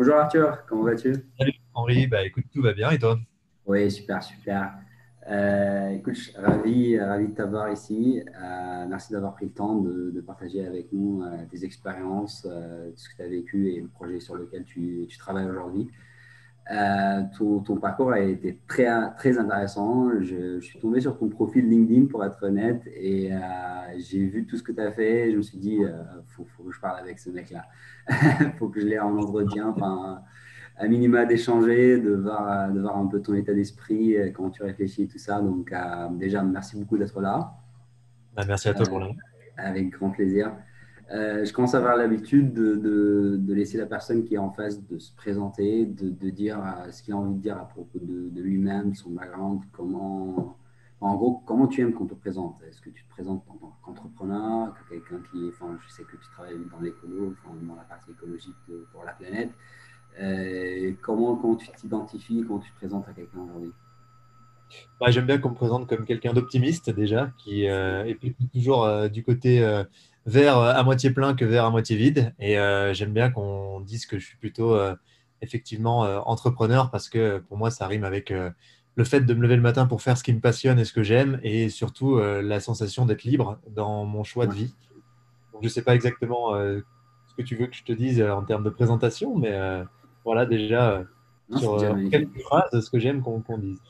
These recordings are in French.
bonjour Arthur, comment vas-tu? Salut Henri, bah, écoute, tout va bien et toi? Oui, super, super. Euh, écoute, je suis ravi, ravi de t'avoir ici. Euh, merci d'avoir pris le temps de, partager avec nous euh, tes expériences, ce que tu as vécu et le projet sur lequel tu, tu travailles aujourd'hui. Euh, ton, parcours a été très, très intéressant. Je, suis tombé sur ton profil LinkedIn pour être honnête et euh, j'ai vu tout ce que tu as fait. Je me suis dit, il euh, faut, que je parle avec ce mec-là. Il faut que je l'ai en entretien. Enfin, à minima d'échanger, de voir, de voir un peu ton état d'esprit, comment tu réfléchis, tout ça. Donc, déjà, merci beaucoup d'être là. Bah, merci à toi pour l'invite. Avec grand plaisir. Euh, je commence à avoir l'habitude de, laisser la personne qui est en face de se présenter, de, dire euh, ce qu'il a envie de dire à propos de, lui-même, son background, comment, en gros, comment tu aimes qu'on te présente. Est-ce que tu te présentes en tant qu'entrepreneur, que quelqu'un qui, enfin, je sais que tu travailles dans l'écolo, dans la partie écologique pour la planète. Euh, comment, comment tu t'identifies, comment tu te présentes à quelqu'un aujourd'hui? Bah, J'aime bien qu'on me présente comme quelqu'un d'optimiste déjà, qui est toujours du côté verre euh, à moitié plein que verre à moitié vide. Et euh, j'aime bien qu'on dise que je suis plutôt euh, effectivement entrepreneur parce que pour moi, ça rime avec le fait de me lever le matin pour faire ce qui me passionne et ce que j'aime et surtout la sensation d'être libre dans mon choix de vie. je ne sais pas exactement ce que tu veux que je te dise en termes de présentation, mais voilà déjà sur quelques phrases ce que j'aime qu'on dise.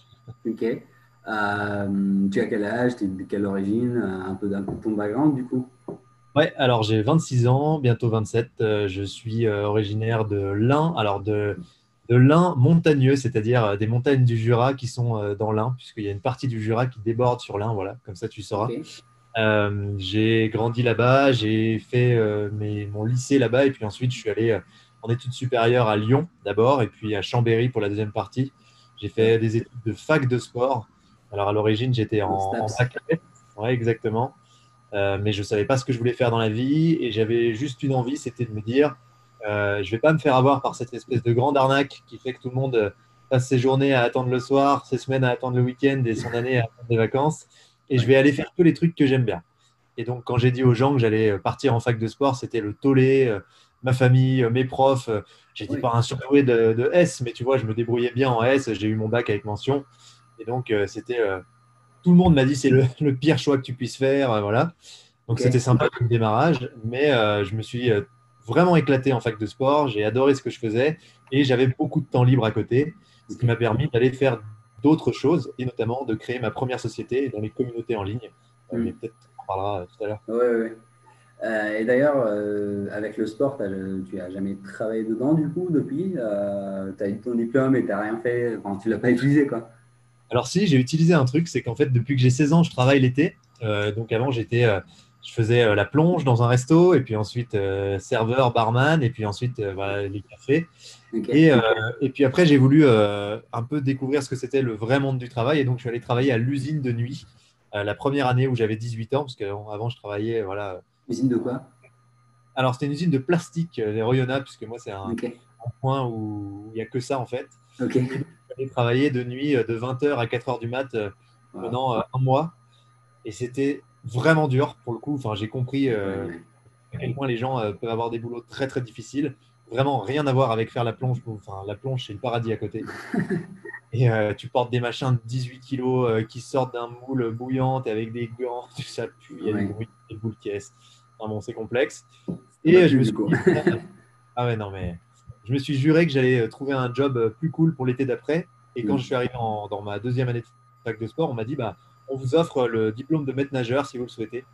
Ok. tu as quel âge, tu es de quelle origine, un peu, un peu de ton background du coup? Ouais, alors j'ai 26 ans, bientôt 27. Euh, je suis euh, originaire de l'Ain, alors de, de l'Ain montagneux, c'est-à-dire euh, des montagnes du Jura qui sont dans l'Ain, puisqu'il y a une partie du Jura qui déborde sur l'Ain, voilà, comme ça tu sauras. j'ai grandi là-bas, j'ai fait mes, mon lycée là-bas, et puis ensuite je suis allé en études supérieures à Lyon d'abord, et puis à Chambéry pour la deuxième partie. J'ai fait des études de fac de sport. Alors à l'origine, j'étais en, en fac. Ouais, exactement. Euh, mais je ne savais pas ce que je voulais faire dans la vie et j'avais juste une envie, c'était de me dire, euh, je ne vais pas me faire avoir par cette espèce de grande arnaque qui fait que tout le monde euh, passe ses journées à attendre le soir, ses semaines à attendre le week-end et son année à attendre les vacances. Et je vais aller faire tous les trucs que j'aime bien. Et donc, quand j'ai dit aux gens que j'allais partir en fac de sport, c'était le tollé, ma famille, mes profs. J'étais pas un surdoué de, de, S, mais tu vois, je me débrouillais bien en S. J'ai eu mon bac avec mention. Et donc, c'était tout le monde m'a dit c'est le, pire choix que tu puisses faire. Euh, voilà. Donc c'était sympa comme démarrage, mais euh, je me suis euh, vraiment éclaté en fac de sport. J'ai adoré ce que je faisais et j'avais beaucoup de temps libre à côté, ce qui m'a permis d'aller faire d'autres choses et notamment de créer ma première société dans les communautés en ligne. Mm. mais peut-être on parlera tout à l'heure. Oui, oui. et d'ailleurs, avec le sport, tu n'as jamais travaillé dedans du coup depuis? Tu as eu ton diplôme et tu n'as rien fait, enfin, tu ne l'as pas utilisé quoi alors si, j'ai utilisé un truc, c'est qu'en fait, depuis que j'ai 16 ans, je travaille l'été. Euh, donc avant, j'étais, euh, je faisais euh, la plonge dans un resto, et puis ensuite serveur, barman, et puis ensuite les cafés. Et, et, puis après, j'ai voulu un peu découvrir ce que c'était le vrai monde du travail, et donc je suis allé travailler à l'usine de nuit la première année où j'avais 18 ans, parce qu'avant, je travaillais, voilà. Usine de quoi? Alors c'était une usine de plastique, les Royona, puisque moi c'est un, point où il n'y a que ça en fait. Ok travailler de nuit euh, de 20h à 4h du mat euh, pendant euh, un mois. Et c'était vraiment dur pour le coup. Enfin, j'ai compris à quel point les gens peuvent avoir des boulots très très difficiles. Vraiment rien à voir avec faire la plonge. Enfin, la plonge, c'est le paradis à côté. et tu portes des machins de 18 kilos qui sortent d'un moule bouillante avec des gants, tout ça pue, il y a des bruits, des boules qui Enfin bon, c'est complexe. Et je me suis ah ouais, non, mais je me suis juré que j'allais trouver un job plus cool pour l'été d'après. Et quand je suis arrivé dans ma deuxième année de fac de sport, on m'a dit bah, on vous offre le diplôme de maître nageur si vous le souhaitez.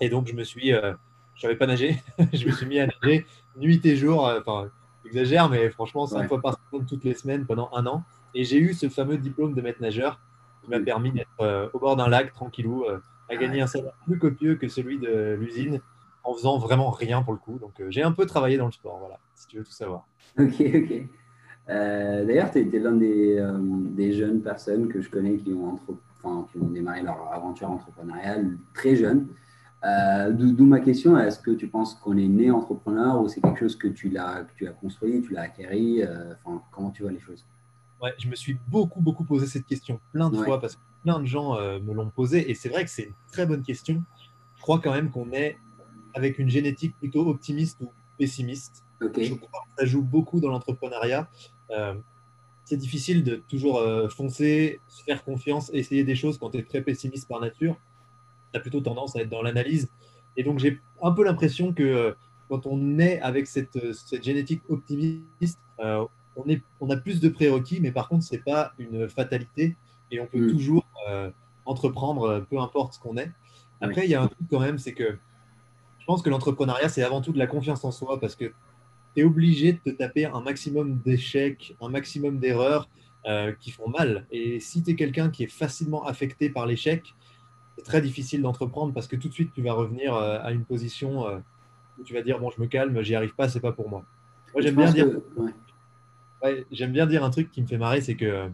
Et donc, je me suis, euh, je savais pas nager, je me suis mis à nager nuit et jour. Euh, enfin, j'exagère, mais franchement, cinq fois par semaine, toutes les semaines pendant un an. Et j'ai eu ce fameux diplôme de maître nageur qui m'a permis d'être euh, au bord d'un lac, tranquillou, à gagner un salaire plus copieux que celui de l'usine en faisant vraiment rien pour le coup. Donc, j'ai un peu travaillé dans le sport, voilà, si tu veux tout savoir. Ok, ok. Euh, d'ailleurs, tu es, l'un des, euh, des, jeunes personnes que je connais qui ont, enfin, qui ont démarré leur aventure entrepreneuriale très jeune. Euh, d'où ma question, est-ce que tu penses qu'on est né entrepreneur ou c'est quelque chose que tu l'as tu as construit, tu l'as acquéri enfin, Comment tu vois les choses? Ouais, je me suis beaucoup, beaucoup posé cette question plein de fois parce que plein de gens me l'ont posé et c'est vrai que c'est une très bonne question. Je crois quand même qu'on est avec une génétique plutôt optimiste ou pessimiste. Je crois que ça joue beaucoup dans l'entrepreneuriat. Euh, c'est difficile de toujours euh, foncer, se faire confiance, essayer des choses quand tu es très pessimiste par nature. Tu as plutôt tendance à être dans l'analyse. Et donc, j'ai un peu l'impression que euh, quand on est avec cette, cette génétique optimiste, on, est, on a plus de prérequis, mais par contre, ce n'est pas une fatalité et on peut mm. toujours entreprendre, peu importe ce qu'on est. Après, il y a un truc quand même, c'est que je pense que l'entrepreneuriat, c'est avant tout de la confiance en soi parce que tu es obligé de te taper un maximum d'échecs, un maximum d'erreurs euh, qui font mal. Et si tu es quelqu'un qui est facilement affecté par l'échec, c'est très difficile d'entreprendre parce que tout de suite, tu vas revenir euh, à une position euh, où tu vas dire Bon, je me calme, j'y arrive pas, c'est pas pour moi. Moi, j'aime bien, dire... j'aime bien dire un truc qui me fait marrer c'est que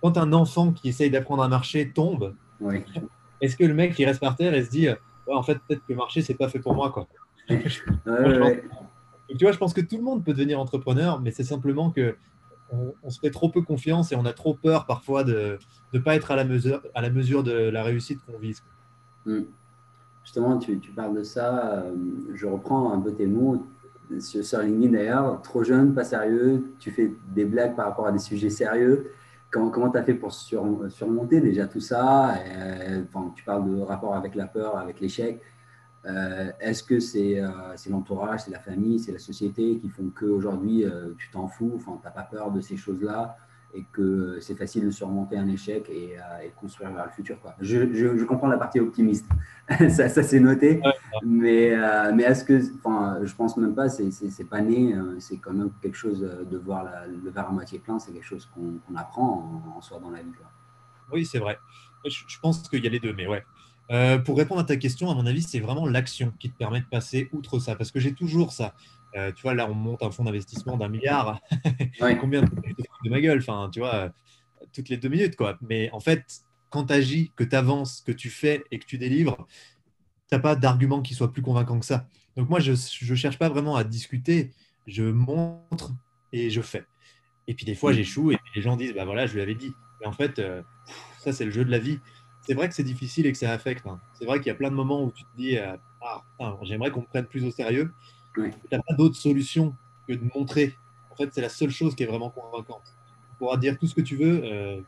quand un enfant qui essaye d'apprendre à marcher tombe, est-ce que le mec qui reste par terre et se dit En fait, peut-être que marcher, c'est pas fait pour moi quoi. tu vois, je pense que tout le monde peut devenir entrepreneur, mais c'est simplement que on, se fait trop peu confiance et on a trop peur parfois de ne pas être à la mesure, à la mesure de la réussite qu'on vise. Hmm. Justement, tu, tu, parles de ça. Euh, je reprends un peu tes mots sur, LinkedIn d'ailleurs. Trop jeune, pas sérieux. Tu fais des blagues par rapport à des sujets sérieux. Comment tu as fait pour surmonter déjà tout ça euh, Tu parles de rapport avec la peur, avec l'échec. Euh, est-ce que euh, c'est l'entourage, c'est la famille, c'est la société qui font qu'aujourd'hui tu t'en fous, tu n'as pas peur de ces choses-là? Et que c'est facile de surmonter un échec et, et construire vers le futur quoi. Je, je, comprends la partie optimiste, ça, ça c'est noté, mais, mais est-ce que, enfin, je pense même pas, c'est pas né, c'est quand même quelque chose de voir le verre à moitié plein, c'est quelque chose qu'on apprend en, soi dans la vie. Oui, c'est vrai. Je, je pense qu'il y a les deux, mais ouais. Euh, pour répondre à ta question, à mon avis, c'est vraiment l'action qui te permet de passer outre ça. Parce que j'ai toujours ça. Euh, tu vois, là, on monte un fonds d'investissement d'un milliard. Combien de, de ma gueule Enfin, tu vois, euh, toutes les deux minutes, quoi. Mais en fait, quand tu agis, que tu avances, que tu fais et que tu délivres, tu n'as pas d'argument qui soit plus convaincant que ça. Donc, moi, je ne cherche pas vraiment à discuter. Je montre et je fais. Et puis, des fois, j'échoue et les gens disent, bah voilà, je lui avais dit. Mais en fait, ça, c'est le jeu de la vie c'est vrai que c'est difficile et que ça affecte. Hein. C'est vrai qu'il y a plein de moments où tu te dis euh, Ah, j'aimerais qu'on me prenne plus au sérieux. Tu n'as pas d'autre solution que de montrer. En fait, c'est la seule chose qui est vraiment convaincante. Tu pourras dire tout ce que tu veux euh,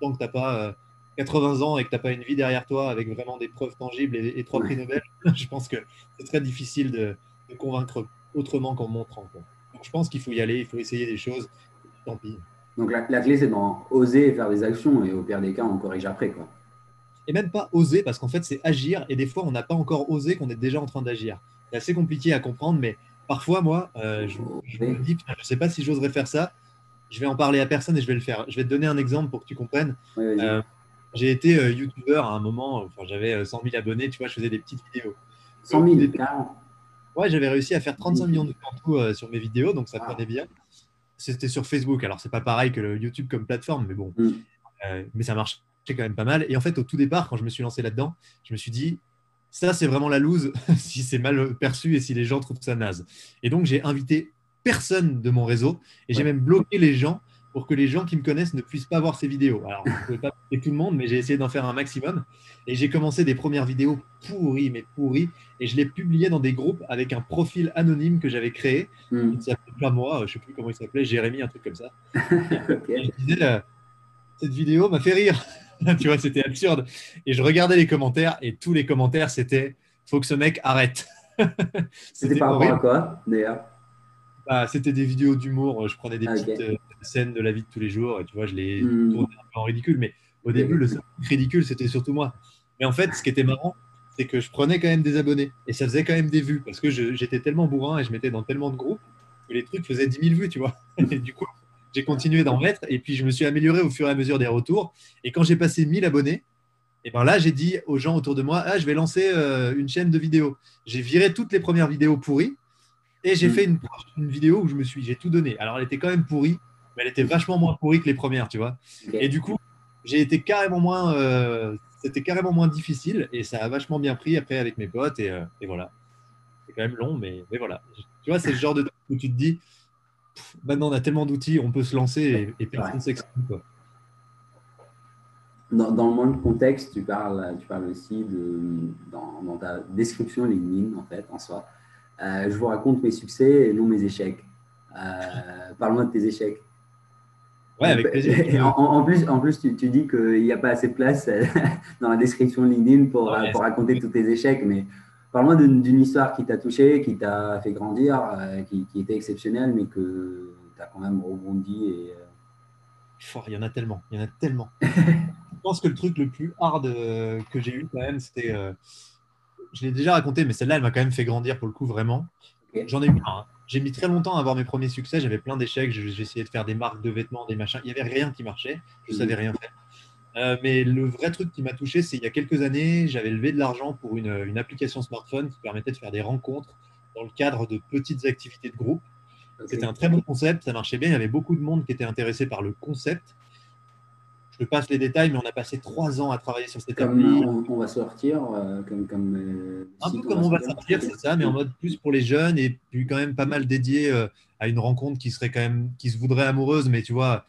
tant que tu n'as pas 80 euh, ans et que tu n'as pas une vie derrière toi avec vraiment des preuves tangibles et, trois prix Nobel. je pense que c'est très difficile de, convaincre autrement qu'en montrant. Donc, je pense qu'il faut y aller, il faut essayer des choses. Tant pis. Donc la, la clé, c'est d'oser faire des actions et au pire des cas, on corrige après. Quoi et même pas oser, parce qu'en fait, c'est agir, et des fois, on n'a pas encore osé qu'on est déjà en train d'agir. C'est assez compliqué à comprendre, mais parfois, moi, euh, je, me dis, je ne sais pas si j'oserais faire ça, je vais en parler à personne et je vais le faire. Je vais te donner un exemple pour que tu comprennes. Euh, j'ai été euh, youtubeur à un moment, enfin, j'avais 100 000 abonnés, tu vois, je faisais des petites vidéos. 100 000, Ouais, j'avais réussi à faire 35 millions de vues sur mes vidéos, donc ça prenait bien. C'était sur Facebook, alors c'est pas pareil que le YouTube comme plateforme, mais bon, mm. mais ça marche quand même pas mal. Et en fait, au tout départ, quand je me suis lancé là-dedans, je me suis dit, ça, c'est vraiment la loose si c'est mal perçu et si les gens trouvent ça naze. Et donc, j'ai invité personne de mon réseau et j'ai même bloqué les gens pour que les gens qui me connaissent ne puissent pas voir ces vidéos. Alors, je ne pouvais pas bloquer tout le monde, mais j'ai essayé d'en faire un maximum. Et j'ai commencé des premières vidéos pourries, mais pourries. Et je les publiais dans des groupes avec un profil anonyme que j'avais créé. Hmm. Il s'appelait pas moi, je ne sais plus comment il s'appelait, Jérémy, un truc comme ça. et je disais, euh, cette vidéo m'a fait rire. tu vois, c'était absurde. Et je regardais les commentaires et tous les commentaires, c'était faut que ce mec arrête. c'était par rapport à quoi, d'ailleurs? Bah, C'était des vidéos d'humour. Je prenais des ah, petites euh, scènes de la vie de tous les jours et tu vois, je les hmm. tournais un peu en ridicule. Mais au début, le seul ridicule, c'était surtout moi. Mais en fait, ce qui était marrant, c'est que je prenais quand même des abonnés et ça faisait quand même des vues parce que j'étais tellement bourrin et je mettais dans tellement de groupes que les trucs faisaient 10 000 vues, tu vois. Et du coup, j'ai continué d'en mettre et puis je me suis amélioré au fur et à mesure des retours. Et quand j'ai passé 1000 abonnés, et ben là, j'ai dit aux gens autour de moi, ah, je vais lancer euh, une chaîne de vidéos. J'ai viré toutes les premières vidéos pourries et j'ai mm. fait une, vidéo où je me suis, j'ai tout donné. Alors, elle était quand même pourrie, mais elle était vachement moins pourrie que les premières, tu vois. Et du coup, j'ai été carrément moins, euh, c'était carrément moins difficile et ça a vachement bien pris après avec mes potes et, euh, et voilà. C'est quand même long, mais, mais voilà. Tu vois, c'est le genre de truc où tu te dis, maintenant on a tellement d'outils, on peut se lancer et, personne s'exprime. Dans, dans, le même contexte, tu parles, tu parles aussi de, dans, ta description LinkedIn, en fait, en soi, je vous raconte mes succès et non mes échecs. Parle-moi de tes échecs. Ouais, avec plaisir. En, plus, en plus tu, tu dis qu'il n'y a pas assez de place dans la description de LinkedIn pour, pour raconter tous tes échecs, mais parle-moi d'une histoire qui t'a touché, qui t'a fait grandir, qui, qui, était exceptionnelle, mais que tu as quand même rebondi. Et, il y en a tellement, il y en a tellement. je pense que le truc le plus hard euh, que j'ai eu quand même, c'était. Euh, je l'ai déjà raconté, mais celle-là, elle m'a quand même fait grandir pour le coup, vraiment. J'en ai eu un. Hein. J'ai mis très longtemps à avoir mes premiers succès. J'avais plein d'échecs. J'ai essayé de faire des marques de vêtements, des machins. Il n'y avait rien qui marchait. Je ne savais rien faire. Euh, mais le vrai truc qui m'a touché, c'est il y a quelques années, j'avais levé de l'argent pour une, une, application smartphone qui permettait de faire des rencontres dans le cadre de petites activités de groupe. C'était un très bon concept, ça marchait bien. Il y avait beaucoup de monde qui était intéressé par le concept je passe les détails, mais on a passé trois ans à travailler sur cette comme appli. On, va sortir, euh, comme, comme euh, un peu comme on va sortir, c'est ça, mais en mode plus pour les jeunes et puis quand même pas mal dédié à une rencontre qui serait quand même, qui se voudrait amoureuse, mais tu vois,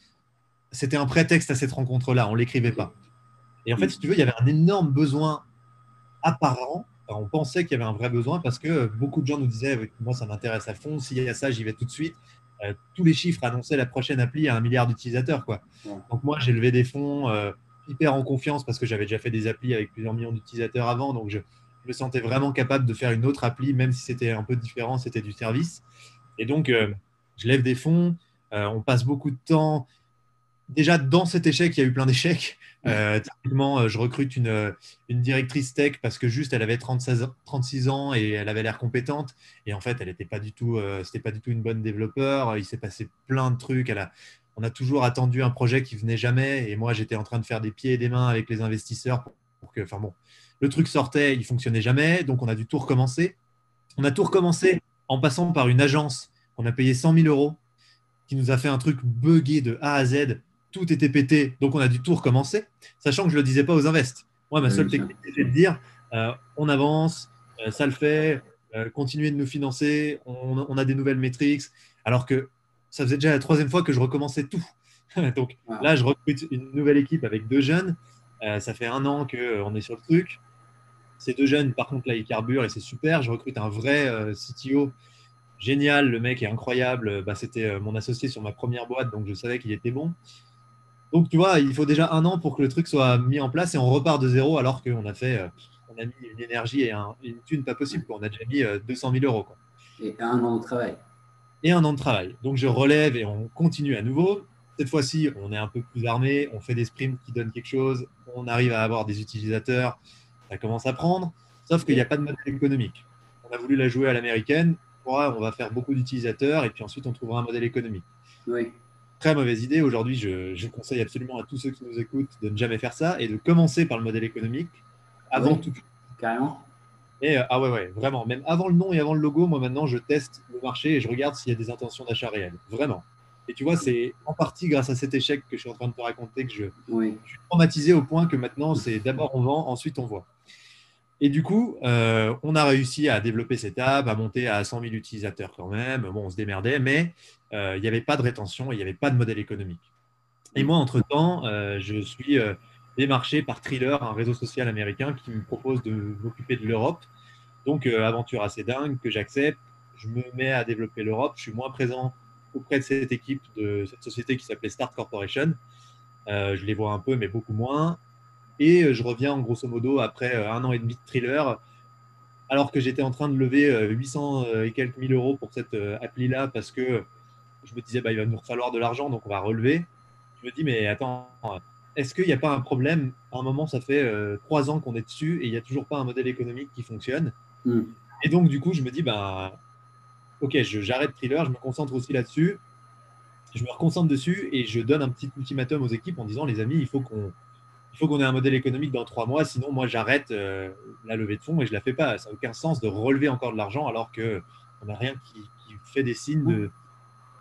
c'était un prétexte à cette rencontre-là, on l'écrivait pas. Et en fait, si tu veux, il y avait un énorme besoin apparent. on pensait qu'il y avait un vrai besoin parce que beaucoup de gens nous disaient, moi ça m'intéresse à fond, s'il y a ça, j'y vais tout de suite. Euh, tous les chiffres annonçaient la prochaine appli à un milliard d'utilisateurs. Quoi. Donc moi, j'ai levé des fonds euh, hyper en confiance parce que j'avais déjà fait des applis avec plusieurs millions d'utilisateurs avant. Donc je, me sentais vraiment capable de faire une autre appli, même si c'était un peu différent, c'était du service. Et donc, euh, je lève des fonds, on passe beaucoup de temps déjà dans cet échec, il y a eu plein d'échecs. Euh, typiquement, euh, je recrute une, euh, une, directrice tech parce que juste elle avait 36, 36 ans et elle avait l'air compétente. Et en fait, elle n'était pas du tout, c'était pas du tout une bonne développeur. Il s'est passé plein de trucs. Elle a, on a toujours attendu un projet qui venait jamais. Et moi, j'étais en train de faire des pieds et des mains avec les investisseurs pour, que, enfin bon, le truc sortait, il fonctionnait jamais. Donc, on a dû tout recommencer. On a tout recommencé en passant par une agence qu'on a payé 100 000 euros qui nous a fait un truc buggé de A à Z tout était pété, donc on a dû tout recommencer, sachant que je ne le disais pas aux invests. Moi, ma seule technique, c'était de dire euh, on avance, euh, ça le fait, euh, continuez de nous financer, on, a des nouvelles métriques, alors que ça faisait déjà la troisième fois que je recommençais tout. donc là, je recrute une nouvelle équipe avec deux jeunes. ça fait un an qu'on est sur le truc. Ces deux jeunes, par contre, là, ils carburent et c'est super. Je recrute un vrai CTO génial. Le mec est incroyable. Bah, C'était mon associé sur ma première boîte, donc je savais qu'il était bon. Donc, tu vois, il faut déjà un an pour que le truc soit mis en place et on repart de zéro alors qu'on a fait, euh, on a mis une énergie et une thune pas possible. On a déjà mis 200 euh, 000 euros. Et un an de travail. Et un an de travail. Donc, je relève et on continue à nouveau. Cette fois-ci, on est un peu plus armé, on fait des sprints qui donnent quelque chose, on arrive à avoir des utilisateurs, ça commence à prendre, sauf qu'il n'y a pas de modèle économique. On a voulu la jouer à l'américaine, on va faire beaucoup d'utilisateurs et puis ensuite on trouvera un modèle économique. Oui très mauvaise idée. Aujourd'hui, je, conseille absolument à tous ceux qui nous écoutent de ne jamais faire ça et de commencer par le modèle économique avant tout. Carrément. Et euh, ah ouais, ouais, vraiment. Même avant le nom et avant le logo, moi maintenant, je teste le marché et je regarde s'il y a des intentions d'achat réelles. Vraiment. Et tu vois, c'est en partie grâce à cet échec que je suis en train de te raconter que je, oui. je suis traumatisé au point que maintenant, c'est d'abord on vend, ensuite on voit. Et du coup, euh, on a réussi à développer cette app, à monter à 100 000 utilisateurs quand même. Bon, on se démerdait, mais euh, il n'y avait pas de rétention, il n'y avait pas de modèle économique. Et moi, entre-temps, euh, je suis démarché par Thriller, un réseau social américain qui me propose de m'occuper de l'Europe. Donc, aventure assez dingue que j'accepte. Je me mets à développer l'Europe. Je suis moins présent auprès de cette équipe, de cette société qui s'appelait Start Corporation. je les vois un peu, mais beaucoup moins. Et euh, je reviens en grosso modo après euh, un an et demi de thriller, alors que j'étais en train de lever 800 euh, et quelques mille euros pour cette appli-là parce que je me disais, bah, il va nous falloir de l'argent, donc on va relever. Je me dis, mais attends, est-ce qu'il n'y a pas un problème? À un moment, ça fait trois ans qu'on est dessus et il n'y a toujours pas un modèle économique qui fonctionne. Hmm. Et donc, du coup, je me dis, bah, ok, j'arrête thriller, je me concentre aussi là-dessus. Je me reconcentre dessus et je donne un petit ultimatum aux équipes en disant, les amis, il faut qu'on il faut qu'on ait un modèle économique dans trois mois, sinon moi j'arrête euh, la levée de fonds et je la fais pas. Ça n'a aucun sens de relever encore de l'argent alors qu'on n'a rien qui, fait des signes de,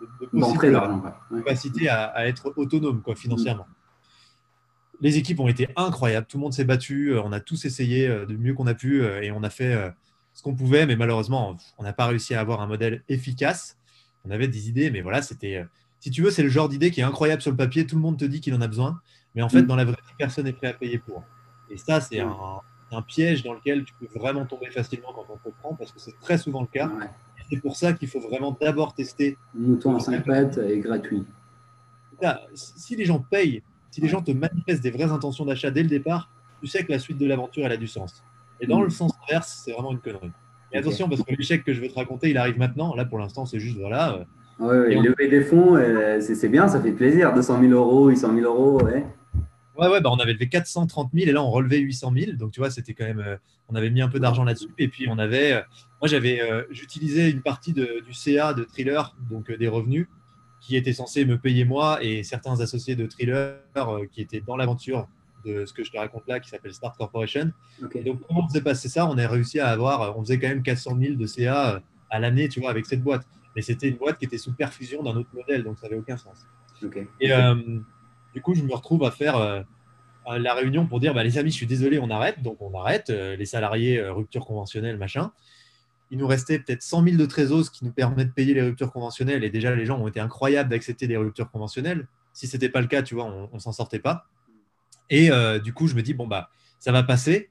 de, capacité à, être autonome quoi, financièrement. Les équipes ont été incroyables, tout le monde s'est battu, euh, on a tous essayé euh, du mieux qu'on a pu et on a fait ce qu'on pouvait, mais malheureusement, on n'a pas réussi à avoir un modèle efficace. On avait des idées, mais voilà, c'était, si tu veux, c'est le genre d'idée qui est incroyable sur le papier, tout le monde te dit qu'il en a besoin, mais en fait, mm. dans la vraie vie, personne n'est prêt à payer pour. Et ça, c'est un, un piège dans lequel tu peux vraiment tomber facilement quand on te prend, parce que c'est très souvent le cas. C'est pour ça qu'il faut vraiment d'abord tester. Mouton à 5 pattes est gratuit. si les gens payent, si les gens te manifestent des vraies intentions d'achat dès le départ, tu sais que la suite de l'aventure, elle a du sens. Et dans mm. le sens inverse, c'est vraiment une connerie. Et attention, parce que l'échec que je vais te raconter, il arrive maintenant. Là, pour l'instant, c'est juste, voilà. Euh, ouais, lever des fonds, euh, c'est bien, ça fait plaisir. 200 000 euros, 800 000 euros, ouais. Ouais, ouais, bah on avait levé 430 000 et là on relevait 800 000. Donc tu vois, c'était quand même, euh, on avait mis un peu d'argent là-dessus. Et puis on avait, moi j'avais, j'utilisais une partie de, du CA de Thriller, donc des revenus, qui étaient censés me payer moi et certains associés de Thriller qui étaient dans l'aventure de ce que je te raconte là, qui s'appelle Start Corporation. donc, comment on s'est passé ça? On a réussi à avoir, on faisait quand même 400 000 de CA euh, à l'année, tu vois, avec cette boîte. Mais c'était une boîte qui était sous perfusion d'un autre modèle, donc ça n'avait aucun sens. Et euh, du coup, je me retrouve à faire euh, la réunion pour dire, bah, les amis, je suis désolé, on arrête. Donc, on arrête. les salariés, rupture conventionnelle, machin. Il nous restait peut-être 100 000 de trésors, qui nous permet de payer les ruptures conventionnelles. Et déjà, les gens ont été incroyables d'accepter des ruptures conventionnelles. Si ce n'était pas le cas, tu vois, on s'en sortait pas. Et euh, du coup, je me dis, bon, bah, ça va passer.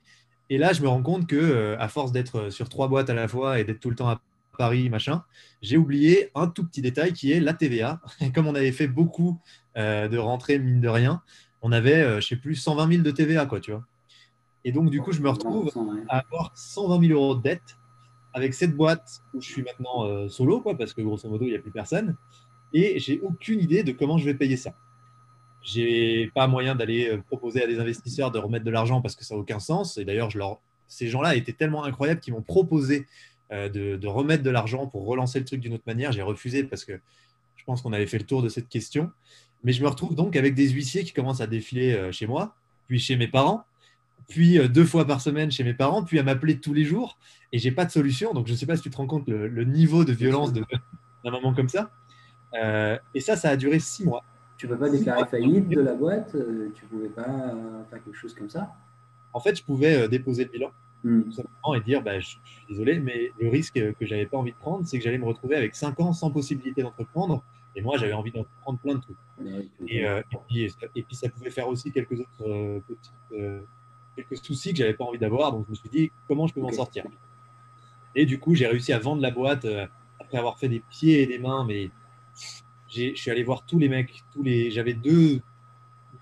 Et là, je me rends compte que, euh, à force d'être euh, sur trois boîtes à la fois et d'être tout le temps à Paris, machin, j'ai oublié un tout petit détail qui est la TVA. Et comme on avait fait beaucoup de rentrées, mine de rien, on avait, je sais plus, 120 000 de TVA, quoi, tu vois. Et donc, du coup, je me retrouve à avoir 120 000 euros de dette avec cette boîte où je suis maintenant solo, quoi, parce que grosso modo, il n'y a plus personne. Et j'ai aucune idée de comment je vais payer ça. J'ai pas moyen d'aller euh, proposer à des investisseurs de remettre de l'argent parce que ça n'a aucun sens. Et d'ailleurs, leur... ces gens-là étaient tellement incroyables qu'ils m'ont proposé euh, de, remettre de l'argent pour relancer le truc d'une autre manière. J'ai refusé parce que je pense qu'on avait fait le tour de cette question. Mais je me retrouve donc avec des huissiers qui commencent à défiler euh, chez moi, puis chez mes parents, puis deux fois par semaine chez mes parents, puis à m'appeler tous les jours. Et j'ai pas de solution. Donc je ne sais pas si tu te rends compte le, niveau de violence d'un moment comme ça. et ça, ça a duré six mois. Tu ne peux pas déclarer faillite de la boîte euh, Tu ne pouvais pas euh, faire quelque chose comme ça? En fait, je pouvais euh, déposer le bilan hmm. tout et dire bah, je, suis désolé, mais le risque que j'avais pas envie de prendre, c'est que j'allais me retrouver avec 5 ans sans possibilité d'entreprendre. Et moi, j'avais envie d'entreprendre plein de trucs. Et, et, puis, ça pouvait faire aussi quelques autres quelques soucis que j'avais pas envie d'avoir. Donc, je me suis dit comment je peux m'en sortir? Et du coup, j'ai réussi à vendre la boîte après avoir fait des pieds et des mains, mais je suis allé voir tous les mecs, tous les, j'avais deux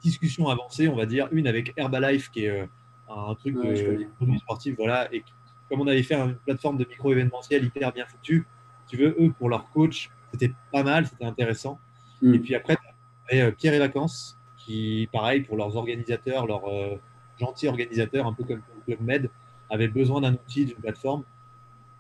discussions avancées, on va dire, une avec Herbalife qui est euh, un truc de produit sportif, voilà, et comme on avait fait une plateforme de micro événementiel hyper bien foutue, tu veux, eux pour leur coach, c'était pas mal, c'était intéressant. Hmm. Et puis après, tu euh, Pierre et Vacances, qui, pareil, pour leurs organisateurs, leurs euh, gentils organisateurs, un peu comme le Club Med, avaient besoin d'un outil, d'une plateforme.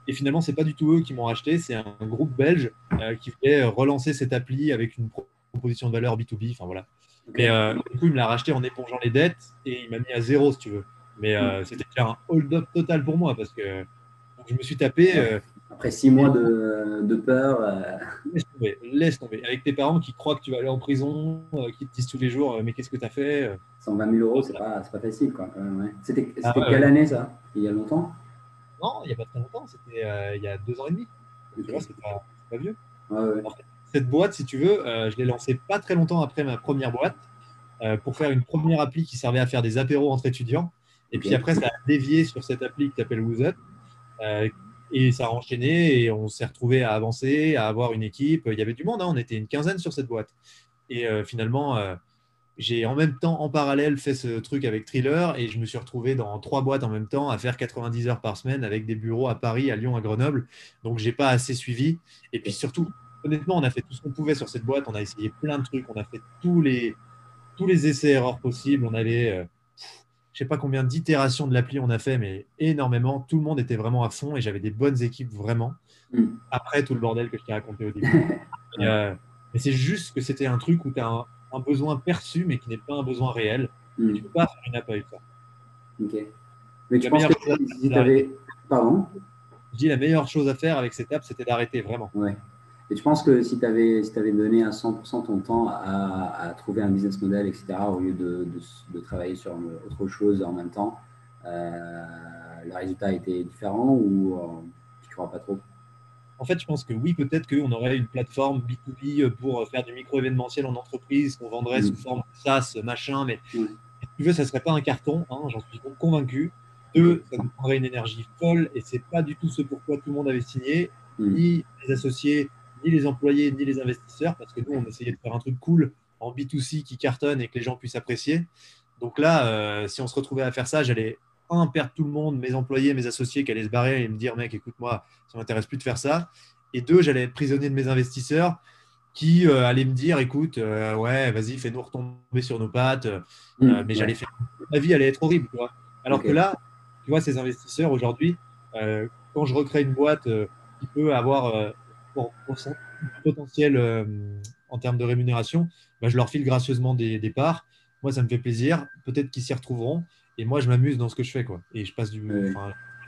Et finalement, c'est pas du tout eux qui m'ont acheté, c'est un groupe belge euh, qui voulait relancer cette appli avec une proposition de valeur B2B. Enfin voilà. Mais euh, du coup, il me l'a racheté en épongeant les dettes et il m'a mis à zéro, si tu veux. Mais euh, hmm. c'était un hold-up total pour moi parce que je me suis tapé. Après six mois de, de peur. Laisse tomber, laisse tomber. Avec tes parents qui croient que tu vas aller en prison, qui te disent tous les jours Mais qu'est-ce que tu as fait 120 000 euros, c'est pas, pas facile. Quoi, C'était ah quelle année ça? Il y a longtemps? Non, il n'y a pas très longtemps, c'était euh, il y a deux ans et demi. Tu vois, c'est pas, pas, vieux. Cette boîte, si tu veux, euh, je l'ai lancée pas très longtemps après ma première boîte euh, pour faire une première appli qui servait à faire des apéros entre étudiants. Et puis après, ça a dévié sur cette appli qui s'appelle WooZup. et ça a enchaîné et on s'est retrouvé à avancer, à avoir une équipe. Il y avait du monde, hein, on était une quinzaine sur cette boîte. Et finalement, j'ai en même temps, en parallèle, fait ce truc avec Thriller et je me suis retrouvé dans trois boîtes en même temps à faire 90 heures par semaine avec des bureaux à Paris, à Lyon, à Grenoble. Donc, j'ai pas assez suivi. Et puis surtout, honnêtement, on a fait tout ce qu'on pouvait sur cette boîte. On a essayé plein de trucs. On a fait tous les, tous les essais-erreurs possibles. On avait, euh, je sais pas combien d'itérations de l'appli on a fait, mais énormément. Tout le monde était vraiment à fond et j'avais des bonnes équipes vraiment. Mm. Après tout le bordel que je t'ai raconté au début. Euh, mais c'est juste que c'était un truc où tu as un un besoin perçu, mais qui n'est pas un besoin réel. Hmm. Tu peux pas faire une appel ça. Ok. Mais tu penses que si tu avais. Pardon? Je dis la meilleure chose à faire avec cette app, c'était d'arrêter vraiment. Ouais. Et tu penses que si tu avais, si avais donné à 100% ton temps à, trouver un business model, etc., au lieu de, de, travailler sur autre chose en même temps, euh, le résultat était différent ou euh, tu ne crois pas trop? En fait, je pense que oui, peut-être qu'on aurait une plateforme B2B pour faire du micro-événementiel en entreprise, qu'on vendrait sous mm. forme SaaS, machin, mais si tu veux, ça ne serait pas un carton, hein, j'en suis convaincu. Deux, ça nous prendrait une énergie folle et c'est pas du tout ce pourquoi tout le monde avait signé, ni les associés, ni les employés, ni les investisseurs, parce que nous, on essayait de faire un truc cool en B2C qui cartonne et que les gens puissent apprécier. Donc là, euh, si on se retrouvait à faire ça, j'allais un, perdre tout le monde, mes employés, mes associés qui allaient se barrer et me dire, mec, écoute-moi, ça m'intéresse plus de faire ça. Et deux, j'allais être prisonnier de mes investisseurs qui euh, allaient me dire, écoute, euh, ouais, vas-y, fais-nous retomber sur nos pattes. Mmh, mais j'allais faire. Ma vie allait être horrible. Tu vois Alors que là, tu vois, ces investisseurs aujourd'hui, quand je recrée une boîte qui peut avoir un potentiel en termes de rémunération, bah, je leur file gracieusement des, des parts. Moi, ça me fait plaisir. Peut-être qu'ils s'y retrouveront. Et moi, je m'amuse dans ce que je fais. Quoi. Et je passe du.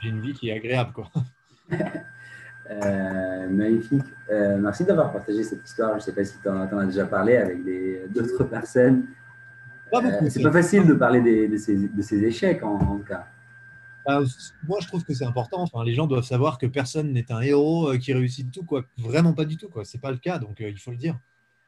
j'ai une vie qui est agréable. Quoi. Euh, magnifique. Euh, merci d'avoir partagé cette histoire. Je ne sais pas si tu en, as déjà parlé avec d'autres personnes. Euh, c'est pas facile de parler des, de, ces, de, ces, échecs en, tout cas. Bah, moi, je trouve que c'est important. Enfin, les gens doivent savoir que personne n'est un héros qui réussit tout. Quoi. Vraiment pas du tout. Ce n'est pas le cas. Donc, il faut le dire.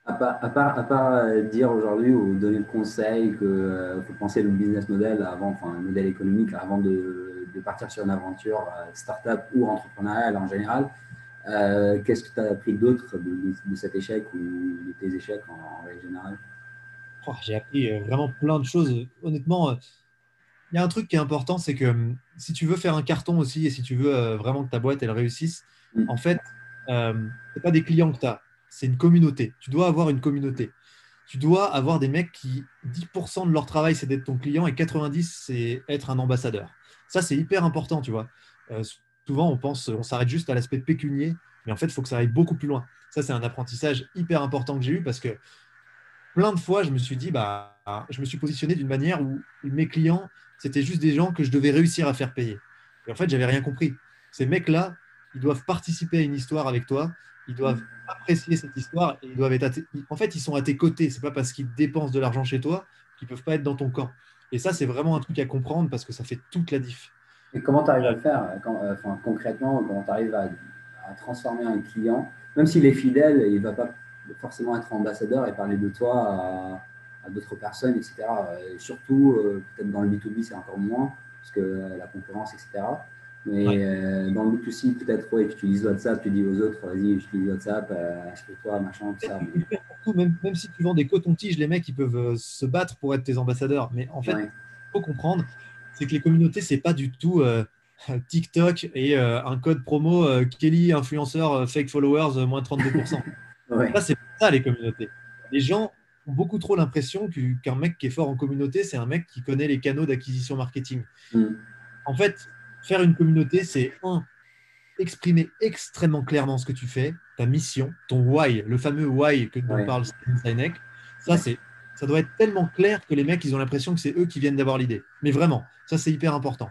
À part, à part, euh, dire aujourd'hui ou donner le conseil qu'il euh, faut penser le business model avant, enfin le modèle économique avant de, de partir sur une aventure euh, startup ou entrepreneuriale en général, qu'est-ce que tu as appris d'autre de, cet échec ou de tes échecs en, règle générale? Oh, J'ai appris vraiment plein de choses. Honnêtement, il y a un truc qui est important, c'est que hum, si tu veux faire un carton aussi et si tu veux vraiment que ta boîte elle réussisse, mm. en fait, ce n'est pas des clients que tu as c'est une communauté. Tu dois avoir une communauté. Tu dois avoir des mecs qui, 10% de leur travail, c'est d'être ton client et 90%, c'est être un ambassadeur. Ça, c'est hyper important, tu vois. Euh, souvent, on pense, on s'arrête juste à l'aspect pécunier, mais en fait, il faut que ça aille beaucoup plus loin. Ça, c'est un apprentissage hyper important que j'ai eu parce que plein de fois, je me suis dit, bah, je me suis positionné d'une manière où mes clients, c'était juste des gens que je devais réussir à faire payer. Et en fait, j'avais rien compris. Ces mecs-là, ils doivent participer à une histoire avec toi ils doivent apprécier cette histoire et ils doivent être en fait ils sont à tes côtés c'est pas parce qu'ils dépensent de l'argent chez toi qu'ils peuvent pas être dans ton camp et ça c'est vraiment un truc à comprendre parce que ça fait toute la diff et comment tu arrives à le faire euh, enfin, concrètement comment tu arrives à, transformer un client même s'il est fidèle il va pas forcément être ambassadeur et parler de toi à, d'autres personnes etc et surtout euh, peut-être dans le B2B c'est encore moins parce que la concurrence etc mais euh, dans le but aussi, peut-être, ouais, tu utilises WhatsApp, tu dis aux autres, vas-y, j'utilise WhatsApp, euh, toi machin, tout ça. Même, même, si tu vends des cotons-tiges, les mecs, ils peuvent euh, se battre pour être tes ambassadeurs. Mais en fait, il faut comprendre, c'est que les communautés, c'est pas du tout euh, TikTok et un code promo Kelly, influenceur, fake followers, moins 32%. ouais. Ça, c'est pas ça, les communautés. Les gens ont beaucoup trop l'impression qu'un mec qui est fort en communauté, c'est un mec qui connaît les canaux d'acquisition marketing. Mm. En fait, Faire une communauté, c'est un, exprimer extrêmement clairement ce que tu fais, ta mission, ton why, le fameux why que dont parle Sinek. Ça, c'est, ça doit être tellement clair que les mecs, ils ont l'impression que c'est eux qui viennent d'avoir l'idée. Mais vraiment, ça, c'est hyper important.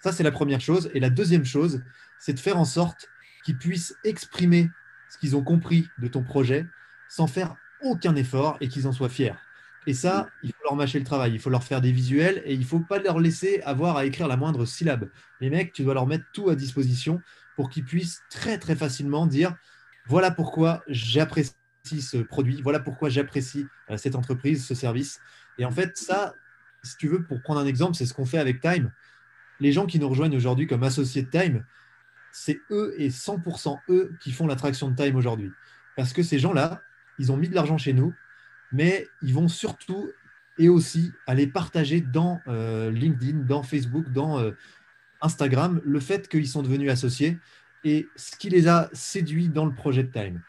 Ça, c'est la première chose. Et la deuxième chose, c'est de faire en sorte qu'ils puissent exprimer ce qu'ils ont compris de ton projet sans faire aucun effort et qu'ils en soient fiers. Et ça, il faut leur mâcher le travail, il faut leur faire des visuels et il ne faut pas leur laisser avoir à écrire la moindre syllabe. Les mecs, tu dois leur mettre tout à disposition pour qu'ils puissent très très facilement dire voilà pourquoi j'apprécie ce produit, voilà pourquoi j'apprécie euh, cette entreprise, ce service. Et en fait, ça, si tu veux, pour prendre un exemple, c'est ce qu'on fait avec Time. Les gens qui nous rejoignent aujourd'hui comme associés de Time, c'est eux et 100% eux qui font l'attraction de Time aujourd'hui. Parce que ces gens-là, ils ont mis de l'argent chez nous, mais ils vont surtout et aussi aller partager dans euh, LinkedIn, dans Facebook, dans euh, Instagram le fait qu'ils sont devenus associés et ce qui les a séduits dans le projet de Time.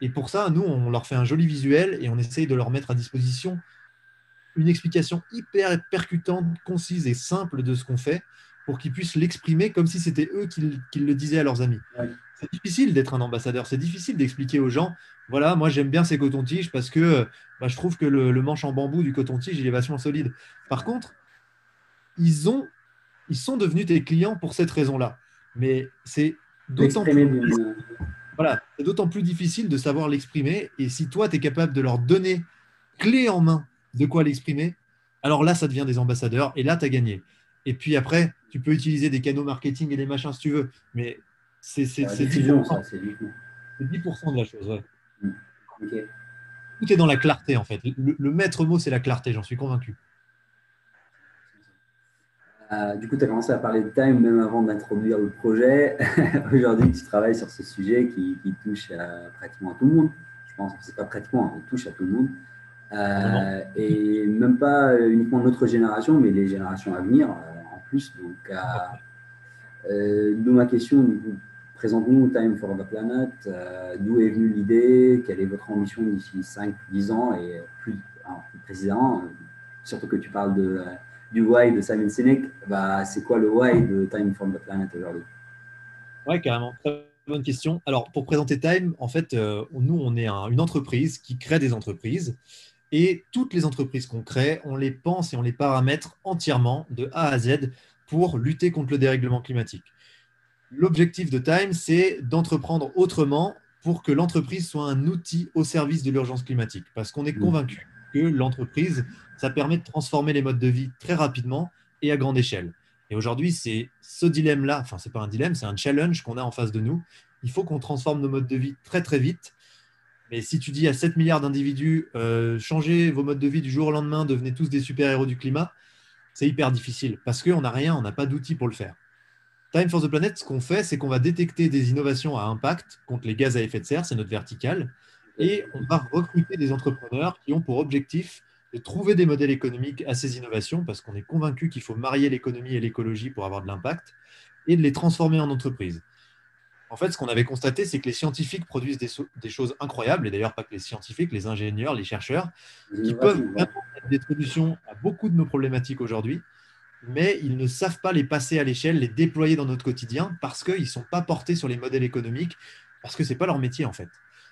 Et pour ça, nous, on leur fait un joli visuel et on essaye de leur mettre à disposition une explication hyper percutante, concise et simple de ce qu'on fait pour qu'ils puissent l'exprimer comme si c'était eux qui, le disaient à leurs amis. C'est difficile d'être un ambassadeur, c'est difficile d'expliquer aux gens voilà, moi j'aime bien ces cotons-tiges parce que bah, je trouve que le, manche en bambou du coton-tige, il est vachement solide. Par contre, ils, ont, ils sont devenus tes clients pour cette raison-là. Mais c'est d'autant plus, voilà, d'autant plus difficile de savoir l'exprimer. Et si toi, tu es capable de leur donner clé en main de quoi l'exprimer, alors là, ça devient des ambassadeurs et là, tu as gagné. Et puis après, tu peux utiliser des canaux marketing et des machins si tu veux. Mais c'est 10%, 10 de la chose. Tout est dans la clarté, en fait. Le, maître mot, c'est la clarté, j'en suis convaincu. Euh, du coup, tu as commencé à parler de Time même avant d'introduire le projet. Aujourd'hui, tu travailles sur ce sujet qui, touche pratiquement à tout le monde. Je pense que c'est pas pratiquement, il touche à tout le monde. Euh, et même pas uniquement notre génération, mais les générations à venir euh, en Donc, d'où ma question, présente-nous Time for the Planet. d'où est venue l'idée Quelle est votre ambition d'ici 5-10 ans Et plus, plus précisément, surtout que tu parles de du why de Simon Sinek, bah, c'est quoi le why de Time from the Planet aujourd'hui? Ouais, carrément. Très bonne question. Alors, pour présenter Time, en fait, euh, nous, on est une entreprise qui crée des entreprises. Et toutes les entreprises qu'on crée, on les pense et on les paramètre entièrement de A à Z pour lutter contre le dérèglement climatique. L'objectif de Time, c'est d'entreprendre autrement pour que l'entreprise soit un outil au service de l'urgence climatique. Parce qu'on est mmh. convaincu que l'entreprise, ça permet de transformer les modes de vie très rapidement et à grande échelle. Et aujourd'hui, c'est ce dilemme-là, enfin, ce n'est pas un dilemme, c'est un challenge qu'on a en face de nous. Il faut qu'on transforme nos modes de vie très, très vite. Mais si tu dis à 7 milliards d'individus, euh, changez vos modes de vie du jour au lendemain, devenez tous des super-héros du climat, c'est hyper difficile parce qu'on n'a rien, on n'a pas d'outils pour le faire. Time for the Planet, ce qu'on fait, c'est qu'on va détecter des innovations à impact contre les gaz à effet de serre, c'est notre verticale, et on va recruter des entrepreneurs qui ont pour objectif de trouver des modèles économiques à ces innovations, parce qu'on est convaincu qu'il faut marier l'économie et l'écologie pour avoir de l'impact, et de les transformer en entreprise. En fait, ce qu'on avait constaté, c'est que les scientifiques produisent des, choses incroyables, et d'ailleurs pas que les scientifiques, les ingénieurs, les chercheurs, qui peuvent mettre des solutions à beaucoup de nos problématiques aujourd'hui, mais ils ne savent pas les passer à l'échelle, les déployer dans notre quotidien, parce qu'ils ne sont pas portés sur les modèles économiques, parce que ce n'est pas leur métier en fait.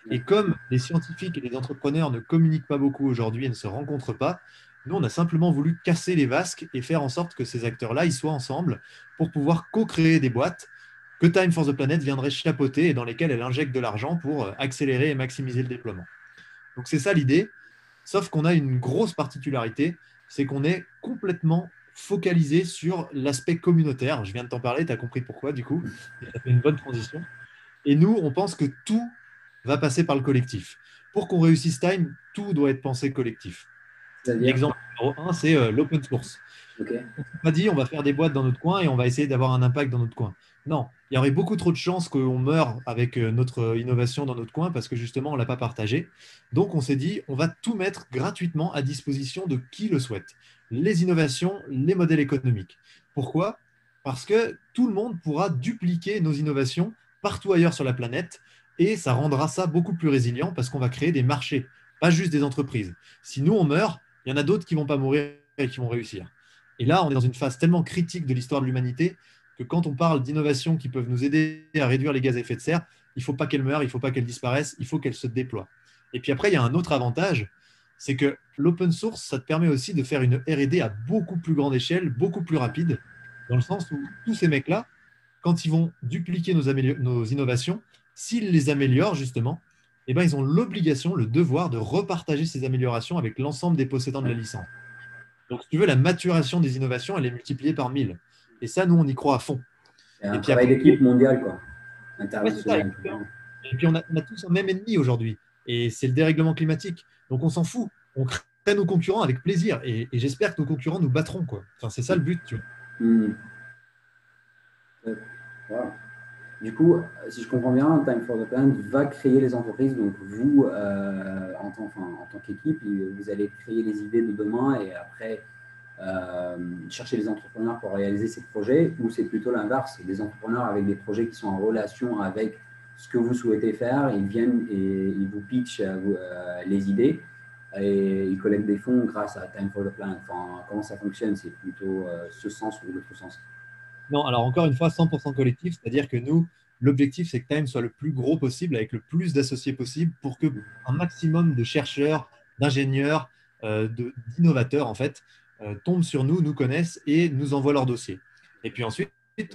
Et comme les scientifiques et les entrepreneurs ne communiquent pas beaucoup aujourd'hui et ne se rencontrent pas, nous, on a simplement voulu casser les vasques et faire en sorte que ces acteurs-là, ils soient ensemble pour pouvoir co-créer des boîtes que Time for the Planet viendrait chapeauter et dans lesquelles elle injecte de l'argent pour euh, accélérer et maximiser le déploiement. Donc c'est ça l'idée, sauf qu'on a une grosse particularité, c'est qu'on est complètement focalisé sur l'aspect communautaire. Je viens de t'en parler, tu as compris pourquoi du coup, ça fait une bonne transition. Et nous, on pense que tout va passer par le collectif. Pour qu'on réussisse Time, tout doit être pensé collectif. L'exemple numéro un, c'est euh, l'open source. On ne pas dit on va faire des boîtes dans notre coin et on va essayer d'avoir un impact dans notre coin. Non, il y aurait beaucoup trop de chances qu'on meure avec euh, notre innovation dans notre coin parce que justement on ne l'a pas partagé. Donc on s'est dit on va tout mettre gratuitement à disposition de qui le souhaite. Les innovations, les modèles économiques. Pourquoi? Parce que tout le monde pourra dupliquer nos innovations partout ailleurs sur la planète et ça rendra ça beaucoup plus résilient parce qu'on va créer des marchés, pas juste des entreprises. Si nous, on meurt, il y en a d'autres qui ne vont pas mourir et qui vont réussir. Et là, on est dans une phase tellement critique de l'histoire de l'humanité que quand on parle d'innovations qui peuvent nous aider à réduire les gaz à effet de serre, il ne faut pas qu'elles meurent, il ne faut pas qu'elles disparaissent, il faut qu'elles se déploient. Et puis après, il y a un autre avantage, c'est que l'open source, ça te permet aussi de faire une RD à beaucoup plus grande échelle, beaucoup plus rapide, dans le sens où tous ces mecs-là, quand ils vont dupliquer nos, nos innovations, s'ils les améliorent justement, eh ben, ils ont l'obligation, le devoir de repartager ces améliorations avec l'ensemble des possédants de la licence. Donc, si tu veux, la maturation des innovations, elle est multipliée par 1000. Et ça, nous, on y croit à fond. un et travail d'équipe mondiale, quoi. et puis, on a, tous un même ennemi aujourd'hui. Et c'est le dérèglement climatique. Donc, on s'en fout. On crée nos concurrents avec plaisir. Et, j'espère que nos concurrents nous battront. Quoi. Enfin, c'est ça le but. Tu vois. Hmm. Du coup, si je comprends bien, Time for the Planet va créer les entreprises. Donc, vous, euh, en tant, en tant qu'équipe, vous allez créer les idées de demain et après chercher les entrepreneurs pour réaliser ces projets. Ou c'est plutôt l'inverse, des entrepreneurs avec des projets qui sont en relation avec ce que vous souhaitez faire. Ils viennent et ils vous pitchent euh, les idées et ils collectent des fonds grâce à Time for the Planet. Comment ça fonctionne C'est plutôt ce sens ou l'autre sens? Non, alors encore une fois, 100% collectif, c'est-à-dire que nous, l'objectif, c'est que Time soit le plus gros possible, avec le plus d'associés possible, pour que un maximum de chercheurs, d'ingénieurs, euh, d'innovateurs, en fait, euh, tombent sur nous, nous connaissent et nous envoient leurs dossiers. Et puis ensuite,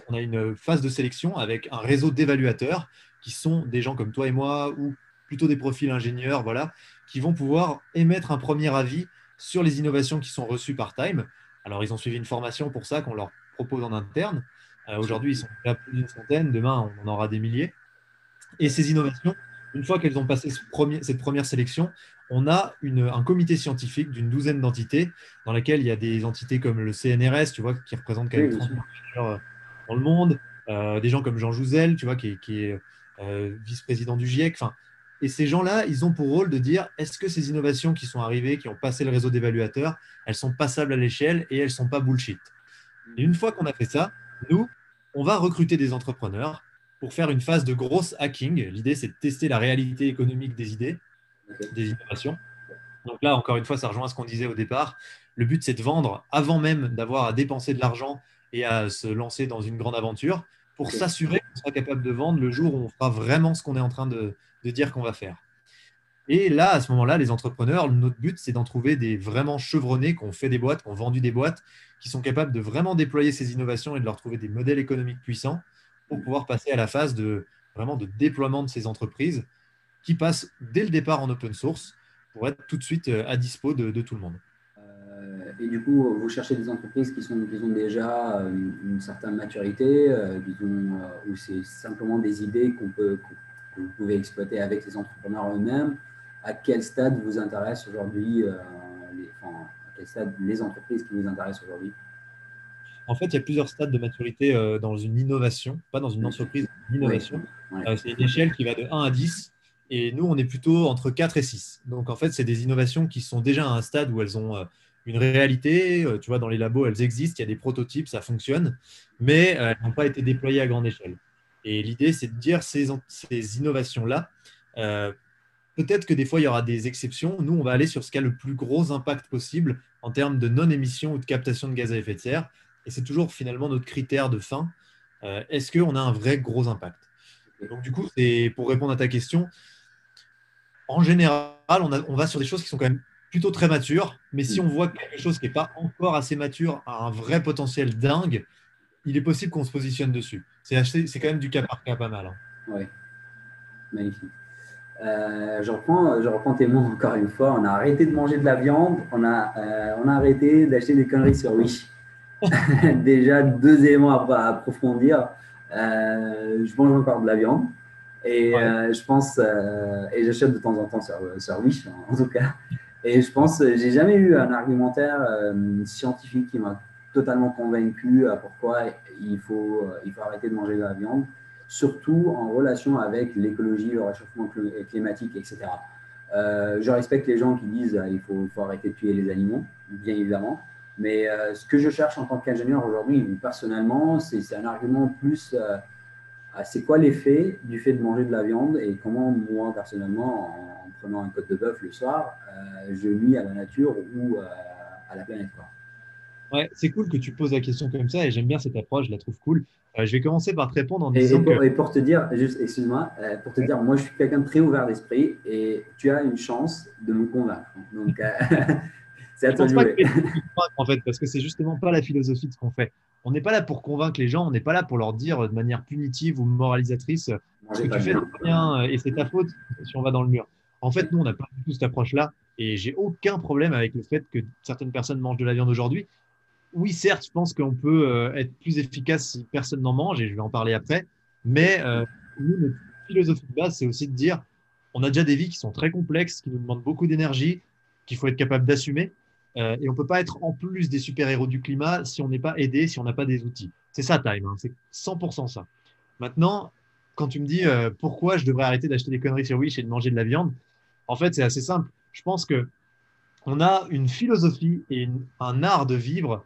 on a une phase de sélection avec un réseau d'évaluateurs qui sont des gens comme toi et moi, ou plutôt des profils ingénieurs, voilà, qui vont pouvoir émettre un premier avis sur les innovations qui sont reçues par Time. Alors, ils ont suivi une formation pour ça qu'on leur propose en interne. Euh, aujourd'hui, ils sont déjà plus d'une centaine. Demain, on en aura des milliers. Et ces innovations, une fois qu'elles ont passé cette première sélection, on a un comité scientifique d'une douzaine d'entités dans laquelle il y a des entités comme le CNRS, tu vois, qui représente quand même 30 euh, dans le monde, euh, des gens comme Jean Jouzel, tu vois, qui, est euh, vice-président du GIEC. Et ces gens-là, ils ont pour rôle de dire est-ce que ces innovations qui sont arrivées, qui ont passé le réseau d'évaluateurs, elles sont passables à l'échelle et elles ne sont pas bullshit? Et une fois qu'on a fait ça, nous, on va recruter des entrepreneurs pour faire une phase de grosse hacking. L'idée, c'est de tester la réalité économique des idées des innovations. Donc là, encore une fois, ça rejoint ce qu'on disait au départ. Le but, c'est de vendre avant même d'avoir à dépenser de l'argent et à se lancer dans une grande aventure pour s'assurer qu'on sera capable de vendre le jour où on fera vraiment ce qu'on est en train de, dire qu'on va faire. Et là, à ce moment-là, les entrepreneurs, notre but, c'est d'en trouver des vraiment chevronnés, qui ont fait des boîtes, qui ont vendu des boîtes, qui sont capables de vraiment déployer ces innovations et de leur trouver des modèles économiques puissants pour pouvoir passer à la phase de vraiment de déploiement de ces entreprises qui passe dès le départ en open source pour être tout de suite euh, à dispo de, tout le monde. Euh, et du coup, vous cherchez des entreprises qui, sont, ont déjà euh, une, certaine maturité, disons, où c'est simplement des idées qu'on peut, que vous pouvez exploiter avec les entrepreneurs eux-mêmes. À quel stade vous intéresse aujourd'hui, à quel stade les entreprises qui vous intéressent aujourd'hui? En fait, il y a plusieurs stades de maturité dans une innovation, pas dans une entreprise, une innovation. c'est une échelle qui va de 1 à 10. Et nous, on est plutôt entre 4 et 6. Donc, en fait, c'est des innovations qui sont déjà à un stade où elles ont euh, une réalité. Euh, tu vois, dans les labos, elles existent, il y a des prototypes, ça fonctionne, mais euh, elles n'ont pas été déployées à grande échelle. Et l'idée, c'est de dire ces, ces innovations-là, peut-être que des fois, il y aura des exceptions. Nous, on va aller sur ce qui a le plus gros impact possible en termes de non-émission ou de captation de gaz à effet de serre. Et c'est toujours finalement notre critère de fin. Est-ce qu'on a un vrai gros impact? Donc, du coup, pour répondre à ta question, en général, on, va sur des choses qui sont quand même plutôt très matures. Mais si on voit quelque chose qui n'est pas encore assez mature, a un vrai potentiel dingue, il est possible qu'on se positionne dessus. C'est quand même du cas par cas pas mal. Hein. Oui, magnifique. Euh, je, reprends, je reprends tes mots encore une fois. On a arrêté de manger de la viande, on a, euh, on a arrêté d'acheter des conneries sur Wish. Déjà, deux éléments à, approfondir. Euh, je mange encore de la viande. Et euh, je pense, euh, et j'achète de temps en temps sur, sur Wish en, tout cas. Et je pense, j'ai jamais eu un argumentaire scientifique qui m'a totalement convaincu à pourquoi il faut, il faut arrêter de manger de la viande, surtout en relation avec l'écologie, le réchauffement climatique, etc. je respecte les gens qui disent qu'il faut, faut, arrêter de tuer les animaux, bien évidemment. Mais ce que je cherche en tant qu'ingénieur aujourd'hui, personnellement, c'est un argument plus ah, c'est quoi l'effet du fait de manger de la viande et comment moi personnellement, en, prenant un côte de bœuf le soir, euh, je nuis à la nature ou euh, à la planète. Quoi. Ouais, c'est cool que tu poses la question comme ça et j'aime bien cette approche, je la trouve cool. Euh, je vais commencer par te répondre en disant et pour, et pour te dire, juste, excuse-moi, pour te dire, moi je suis quelqu'un de très ouvert d'esprit et tu as une chance de me convaincre. Donc, c'est à toi de jouer. En fait, parce que c'est justement pas la philosophie de ce qu'on fait on n'est pas là pour convaincre les gens, on n'est pas là pour leur dire de manière punitive ou moralisatrice ce que tu fais rien et c'est ta faute si on va dans le mur. En fait, nous, on n'a pas du tout cette approche-là et j'ai aucun problème avec le fait que certaines personnes mangent de la viande aujourd'hui. Oui, certes, je pense qu'on peut euh, être plus efficace si personne n'en mange et je vais en parler après, mais euh, nous, notre philosophie de base, c'est aussi de dire on a déjà des vies qui sont très complexes, qui nous demandent beaucoup d'énergie, qu'il faut être capable d'assumer. Euh, et on ne peut pas être en plus des super-héros du climat si on n'est pas aidé, si on n'a pas des outils. C'est ça, Time. Hein. c'est 100% ça. Maintenant, quand tu me dis euh, pourquoi je devrais arrêter d'acheter des conneries sur Wish et de manger de la viande, en fait, c'est assez simple. Je pense que on a une philosophie et un art de vivre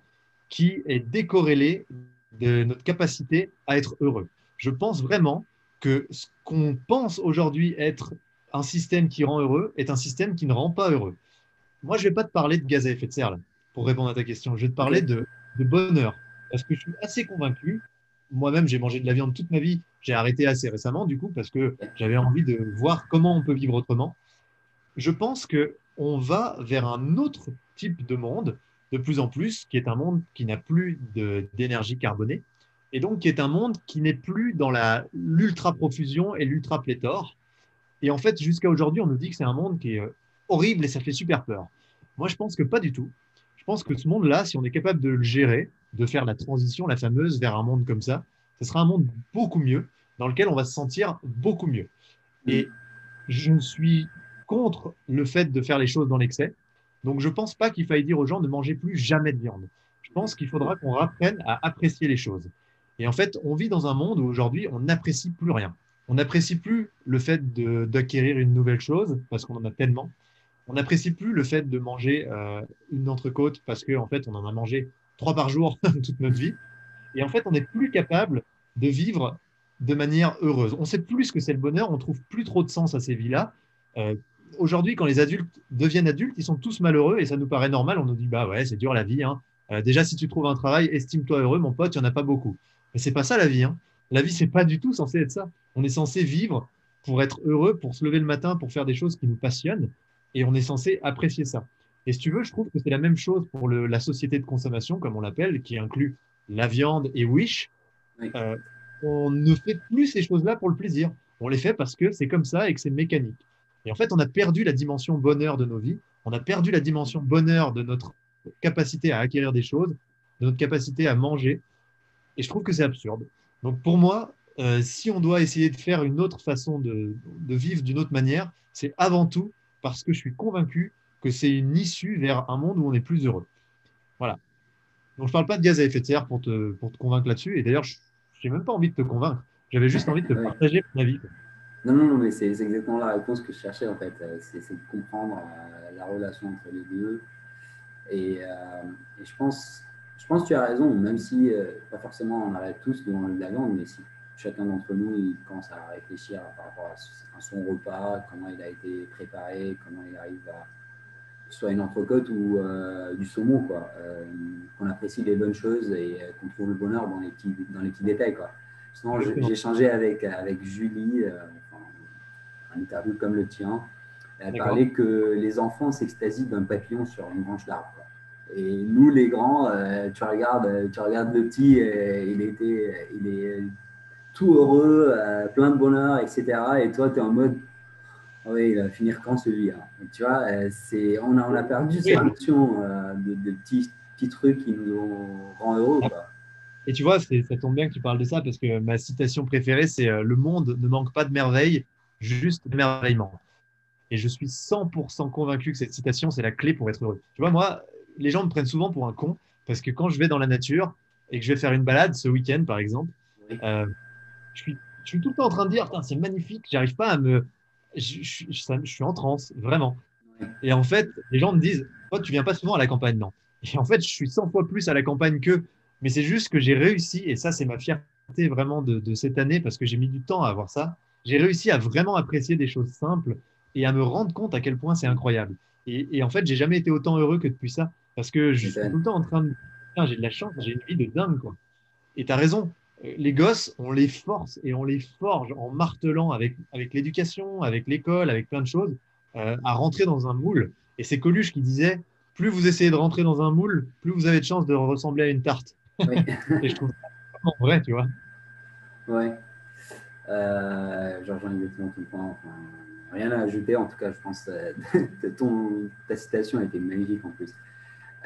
qui est décorrélé de notre capacité à être heureux. Je pense vraiment que ce qu'on pense aujourd'hui être un système qui rend heureux est un système qui ne rend pas heureux moi, je ne vais pas te parler de gaz à effet de serre pour répondre à ta question. Je vais te parler de, bonheur. Parce que je suis assez convaincu. Moi-même, j'ai mangé de la viande toute ma vie. J'ai arrêté assez récemment, du coup, parce que j'avais envie de voir comment on peut vivre autrement. Je pense qu'on va vers un autre type de monde, de plus en plus, qui est un monde qui n'a plus d'énergie carbonée, et donc qui est un monde qui n'est plus dans l'ultra-profusion et l'ultra-pléthore. Et en fait, jusqu'à aujourd'hui, on nous dit que c'est un monde qui est euh, horrible et ça fait super peur. Moi, je pense que pas du tout. Je pense que ce monde-là, si on est capable de le gérer, de faire la transition, la fameuse, vers un monde comme ça, ce sera un monde beaucoup mieux, dans lequel on va se sentir beaucoup mieux. Et je suis contre le fait de faire les choses dans l'excès. Donc, je ne pense pas qu'il faille dire aux gens de manger plus jamais de viande. Je pense qu'il faudra qu'on apprenne à apprécier les choses. Et en fait, on vit dans un monde où aujourd'hui, on n'apprécie plus rien. On n'apprécie plus le fait d'acquérir une nouvelle chose parce qu'on en a tellement. On n'apprécie plus le fait de manger euh, une entrecôte parce qu'en en fait, on en a mangé trois par jour toute notre vie. Et en fait, on n'est plus capable de vivre de manière heureuse. On sait plus ce que c'est le bonheur, on trouve plus trop de sens à ces vies-là. Euh, aujourd'hui, quand les adultes deviennent adultes, ils sont tous malheureux et ça nous paraît normal. On nous dit, bah ouais, c'est dur la vie. Hein. Euh, déjà, si tu trouves un travail, estime-toi heureux, mon pote, il n'y en a pas beaucoup. Mais c'est pas ça la vie. Hein. La vie, c'est pas du tout censé être ça. On est censé vivre pour être heureux, pour se lever le matin, pour faire des choses qui nous passionnent, et on est censé apprécier ça. Et si tu veux, je trouve que c'est la même chose pour la société de consommation, comme on l'appelle, qui inclut la viande et Wish. Euh, on ne fait plus ces choses-là pour le plaisir. On les fait parce que c'est comme ça et que c'est mécanique. Et en fait, on a perdu la dimension bonheur de nos vies. On a perdu la dimension bonheur de notre capacité à acquérir des choses, de notre capacité à manger. Et je trouve que c'est absurde. Donc pour moi, euh, si on doit essayer de faire une autre façon de, vivre d'une autre manière, c'est avant tout parce que je suis convaincu que c'est une issue vers un monde où on est plus heureux. Voilà. Donc je ne parle pas de gaz à effet de serre pour te, pour te convaincre là-dessus. Et d'ailleurs, je n'ai même pas envie de te convaincre. J'avais juste envie de te partager mon avis. Non, non, non, mais c'est exactement la réponse que je cherchais en fait. Euh, c'est de comprendre euh, la relation entre les deux. Et, et je pense je pense que tu as raison, même si, euh, pas forcément on arrête tous devant la viande, mais si chacun d'entre nous il commence à réfléchir par rapport à son repas, comment il a été préparé, comment il arrive à soit une entrecôte ou euh, du saumon, quoi. Euh, qu'on apprécie les bonnes choses et qu'on trouve le bonheur dans les petits, dans les petits détails, quoi. j'ai échangé avec, avec Julie, un interview comme le tien. Elle parlait que les enfants s'extasient d'un papillon sur une branche d'arbre. Et nous, les grands, euh, tu, regardes, tu regardes le petit, il, était, il est tout heureux, euh, plein de bonheur, etc. Et toi, tu es en mode, oh oui, il va finir quand celui-là Tu vois, euh, c'est, on, a, on a perdu cette notion de, de, petits, petits trucs qui nous rendent heureux. Et tu vois, ça tombe bien que tu parles de ça parce que ma citation préférée, c'est Le monde ne manque pas de merveilles, juste de merveillement. Et je suis 100% convaincu que cette citation, c'est la clé pour être heureux. Tu vois, moi, les gens me prennent souvent pour un con parce que quand je vais dans la nature et que je vais faire une balade ce week-end, par exemple, euh, je, suis, je, suis, tout le temps en train de dire c'est magnifique, j'arrive pas à me. Je, je, suis en transe, vraiment. Et en fait, les gens me disent toi, tu viens pas souvent à la campagne, non. Et en fait, je suis 100 fois plus à la campagne qu'eux. Mais c'est juste que j'ai réussi, et ça, c'est ma fierté vraiment de, de cette année parce que j'ai mis du temps à avoir ça. J'ai réussi à vraiment apprécier des choses simples et à me rendre compte à quel point c'est incroyable. Et, et, en fait, j'ai jamais été autant heureux que depuis ça. Parce que je suis tout le temps en train de. J'ai de la chance, j'ai une vie de dingue. Quoi. Et tu as raison. Les gosses, on les force et on les forge en martelant avec, avec l'éducation, avec l'école, avec plein de choses, euh, à rentrer dans un moule. Et c'est Coluche qui disait plus vous essayez de rentrer dans un moule, plus vous avez de chances de ressembler à une tarte. et je trouve ça vraiment vrai, tu vois. Ouais. Euh, je rejoins exactement le point. rien à ajouter, en tout cas, je pense que ton, ta citation a été magnifique en plus.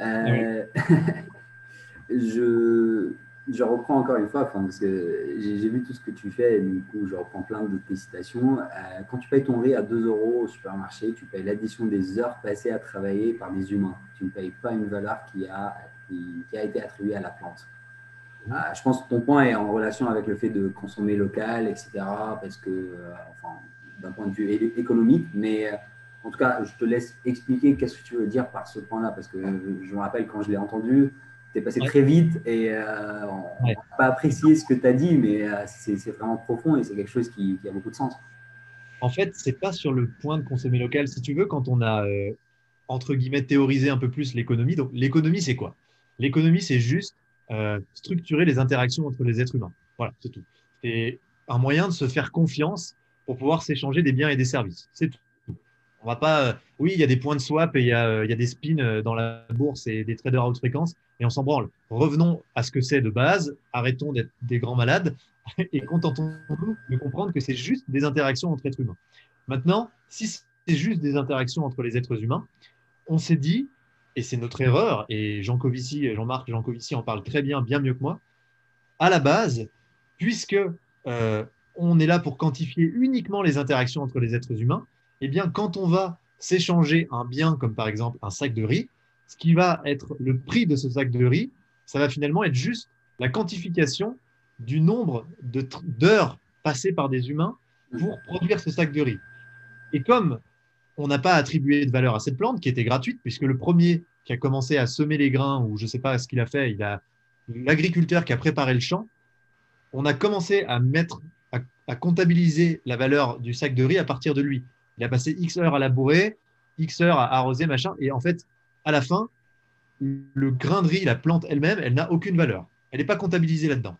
Euh, je, je, reprends encore une fois, parce que j'ai vu tout ce que tu fais, et du coup, je reprends plein de tes citations. Euh, quand tu payes ton riz à 2 euros au supermarché, tu payes l'addition des heures passées à travailler par des humains. Tu ne payes pas une valeur qui a, qui, a été attribuée à la plante. Mmh. Euh, je pense que ton point est en relation avec le fait de consommer local, etc. Parce que, enfin, d'un point de vue économique, mais en tout cas, je te laisse expliquer qu'est-ce que tu veux dire par ce point-là, parce que je me rappelle quand je l'ai entendu, tu es passé très vite et euh, on n'a pas apprécié ce que tu as dit, mais euh, c'est vraiment profond et c'est quelque chose qui, a beaucoup de sens. En fait, c'est pas sur le point de consommer local. Si tu veux, quand on a, euh, entre guillemets, théorisé un peu plus l'économie, donc l'économie, c'est quoi? L'économie, c'est juste structurer les interactions entre les êtres humains. Voilà, c'est tout. C'est un moyen de se faire confiance pour pouvoir s'échanger des biens et des services. C'est tout. On va pas. Euh, oui, il y a des points de swap et il y a, euh, des spins euh, dans la bourse et des traders à haute fréquence et on s'en branle. Revenons à ce que c'est de base. Arrêtons d'être des grands malades et contentons-nous de comprendre que c'est juste des interactions entre êtres humains. Maintenant, si c'est juste des interactions entre les êtres humains, on s'est dit, et c'est notre erreur, et Jean Covici, Jean-Marc Jean Covici en parle très bien, bien mieux que moi, à la base, puisque on est là pour quantifier uniquement les interactions entre les êtres humains, eh bien, quand on va s'échanger un bien comme par exemple un sac de riz, ce qui va être le prix de ce sac de riz, ça va finalement être juste la quantification du nombre d'heures passées par des humains pour produire ce sac de riz. Et comme on n'a pas attribué de valeur à cette plante qui était gratuite, puisque le premier qui a commencé à semer les grains, ou je ne sais pas ce qu'il a fait, il a l'agriculteur qui a préparé le champ, on a commencé à mettre, à, comptabiliser la valeur du sac de riz à partir de lui. Il a passé X heures à labourer, X heures à arroser, machin, et en fait, à la fin, le grain de riz, la plante elle-même, elle, n'a aucune valeur. Elle n'est pas comptabilisée là-dedans.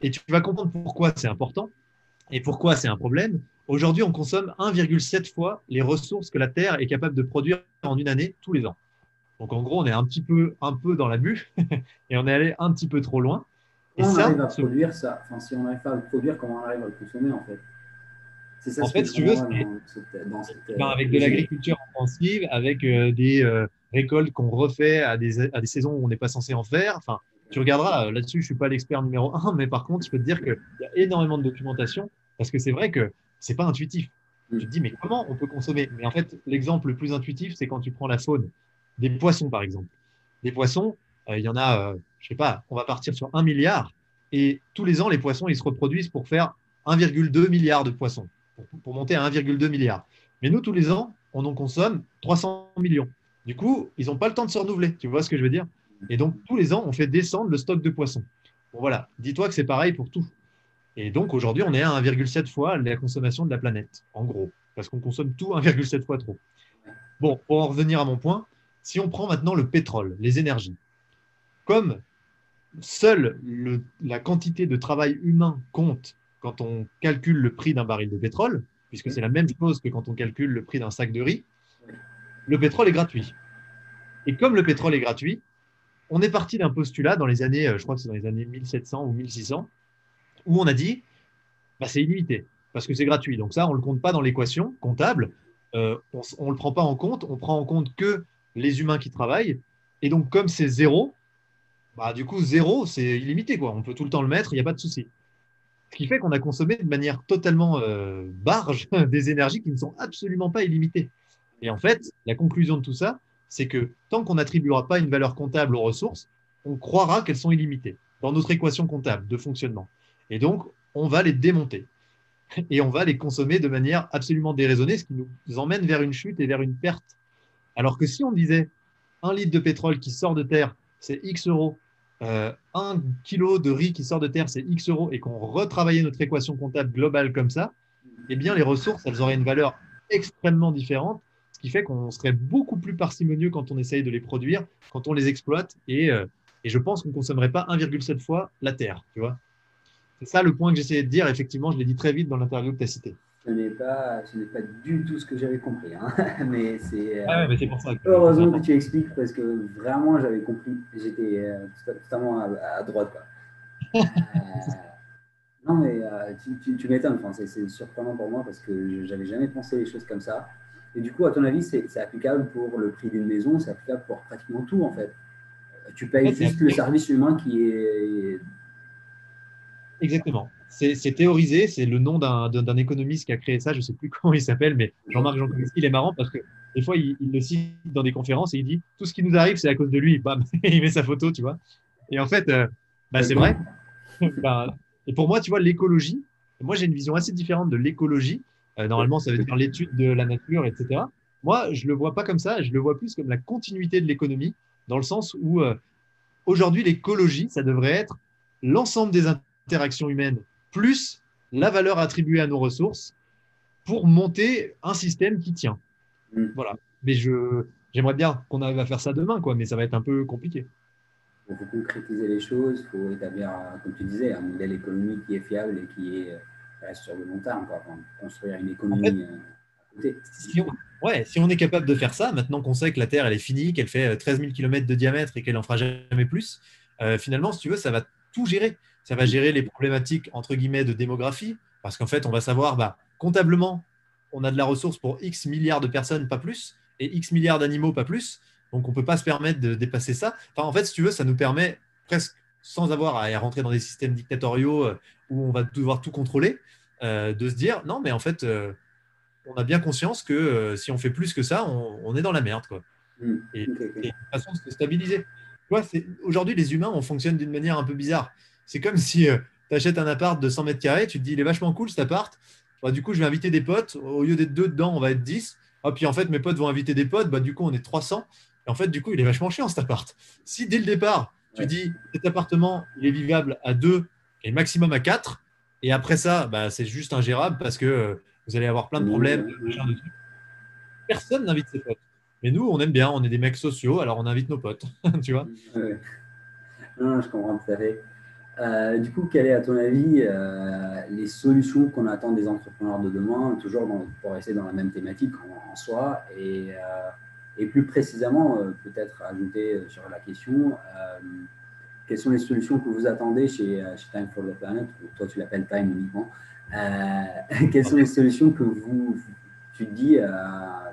Et tu vas comprendre pourquoi c'est important et pourquoi c'est un problème. Aujourd'hui, on consomme 1,7 fois les ressources que la Terre est capable de produire en une année tous les ans. Donc en gros, on est un petit peu, un peu dans l'abus et on est allé un petit peu trop loin. Et on arrive à produire ça? Enfin, Si on n'arrive pas à le produire, comment on arrive à le consommer en fait? Ça en fait, si tu veux, avec de l'agriculture intensive, avec euh, des euh, récoltes qu'on refait à des, à des saisons où on n'est pas censé en faire. Enfin, tu regarderas, euh, là-dessus, je ne suis pas l'expert numéro un, mais par contre, je peux te dire qu'il y a énormément de documentation parce que c'est vrai que ce n'est pas intuitif. Tu te dis, mais comment on peut consommer? Mais en fait, l'exemple le plus intuitif, c'est quand tu prends la faune des poissons, par exemple. Des poissons, euh, il y en a, euh, je sais pas, on va partir sur un milliard. Et tous les ans, les poissons, ils se reproduisent pour faire 1,2 milliard de poissons, pour, monter à 1,2 milliard. Mais nous, tous les ans, on en consomme 300 millions. Du coup, ils n'ont pas le temps de se renouveler. Tu vois ce que je veux dire? Et donc, tous les ans, on fait descendre le stock de poissons. Bon, voilà. Dis-toi que c'est pareil pour tout. Et donc, aujourd'hui, on est à 1,7 fois la consommation de la planète, en gros, parce qu'on consomme tout 1,7 fois trop. Bon, pour en revenir à mon point, si on prend maintenant le pétrole, les énergies, comme seule la quantité de travail humain compte quand on calcule le prix d'un baril de pétrole, puisque c'est la même chose que quand on calcule le prix d'un sac de riz, le pétrole est gratuit. Et comme le pétrole est gratuit, on est parti d'un postulat dans les années, euh, je crois que c'est dans les années 1700 ou 1600, où on a dit, bah, c'est illimité, parce que c'est gratuit. Donc ça, on ne le compte pas dans l'équation comptable, euh, on ne le prend pas en compte, on prend en compte que les humains qui travaillent. Et donc, comme c'est zéro, bah, du coup, zéro, c'est illimité. Quoi. On peut tout le temps le mettre, il n'y a pas de souci. Ce qui fait qu'on a consommé de manière totalement euh, barge des énergies qui ne sont absolument pas illimitées. Et en fait, la conclusion de tout ça, c'est que tant qu'on n'attribuera pas une valeur comptable aux ressources, on croira qu'elles sont illimitées dans notre équation comptable de fonctionnement. Et donc, on va les démonter. Et on va les consommer de manière absolument déraisonnée, ce qui nous emmène vers une chute et vers une perte alors que si on disait un litre de pétrole qui sort de terre, c'est X euros, euh, un kilo de riz qui sort de terre, c'est X euros, et qu'on retravaillait notre équation comptable globale comme ça, eh bien, les ressources, elles auraient une valeur extrêmement différente, ce qui fait qu'on serait beaucoup plus parcimonieux quand on essaye de les produire, quand on les exploite, et, euh, je pense qu'on ne consommerait pas 1,7 fois la terre, tu vois. C'est ça le point que j'essayais de dire, effectivement, je l'ai dit très vite dans l'interview que tu as cité ce n'est pas, ce n'est pas du tout ce que j'avais compris. Hein. mais c'est ah ouais, pour ça heureusement que tu expliques parce que vraiment j'avais compris. J'étais euh, totalement à, droite. Quoi. Euh, non, mais euh, tu, tu, m'étonnes. Enfin, c'est surprenant pour moi parce que j'avais jamais pensé les choses comme ça. Et du coup, à ton avis, c'est applicable pour le prix d'une maison, c'est applicable pour pratiquement tout en fait. Tu payes juste le service humain qui est. Exactement c'est théorisé, c'est le nom d'un économiste qui a créé ça, je ne sais plus comment il s'appelle, mais Jean-Marc Jancovici, il est marrant parce que des fois, il, le cite dans des conférences et il dit tout ce qui nous arrive, c'est à cause de lui. Bam, il met sa photo, tu vois. Et en fait, euh, bah, c'est vrai. Bah, et pour moi, tu vois, l'écologie, moi j'ai une vision assez différente de l'écologie. Euh, normalement, ça veut dire l'étude de la nature, etc. Moi, je ne le vois pas comme ça, je le vois plus comme la continuité de l'économie, dans le sens où euh, aujourd'hui, l'écologie, ça devrait être l'ensemble des interactions humaines plus la valeur attribuée à nos ressources pour monter un système qui tient. Mm. Voilà. Mais je, j'aimerais bien qu'on arrive à faire ça demain, quoi, mais ça va être un peu compliqué. Il faut concrétiser les choses, il faut établir, comme tu disais, un modèle économique qui est fiable et qui est reste sur le long terme, quoi. construire une économie euh, à côté. Si on, ouais, si on est capable de faire ça, maintenant qu'on sait que la Terre elle est finie, qu'elle fait 13 000 km de diamètre et qu'elle en fera jamais plus, euh, finalement, si tu veux, ça va tout gérer ça va gérer les problématiques entre guillemets de démographie, parce qu'en fait, on va savoir, bah, comptablement, on a de la ressource pour X milliards de personnes, pas plus, et X milliards d'animaux, pas plus. Donc, on ne peut pas se permettre de dépasser ça. Enfin, en fait, si tu veux, ça nous permet presque, sans avoir à rentrer dans des systèmes dictatoriaux euh, où on va devoir tout contrôler, euh, de se dire, non, mais en fait, euh, on a bien conscience que si on fait plus que ça, on, est dans la merde. Quoi. Mm. Et, une façon de se stabiliser. Aujourd'hui, les humains, on fonctionne d'une manière un peu bizarre. C'est comme si tu achètes un appart de 100 mètres carrés, tu te dis, il est vachement cool cet appart. Bah, du coup, je vais inviter des potes. Au lieu d'être deux dedans, on va être 10. Ah, puis en fait, mes potes vont inviter des potes. Bah, du coup, on est 300. Et en fait, du coup, il est vachement chiant cet appart. Si dès le départ, tu dis, cet appartement, il est vivable à 2 et maximum à 4, et après ça, bah, c'est juste ingérable parce que euh, vous allez avoir plein de problèmes. Personne n'invite ses potes. Mais nous, on aime bien, on est des mecs sociaux, alors on invite nos potes. tu vois Non, je comprends tout à fait. Euh, du coup, quelles est à ton avis euh, les solutions qu'on attend des entrepreneurs de demain, toujours pour rester dans la même thématique en, soi, et, euh, et, plus précisément, peut-être ajouter sur la question, quelles sont les solutions que vous attendez chez, chez Time for the Planet, ou toi tu l'appelles Time uniquement, quelles sont les solutions que vous, tu te dis,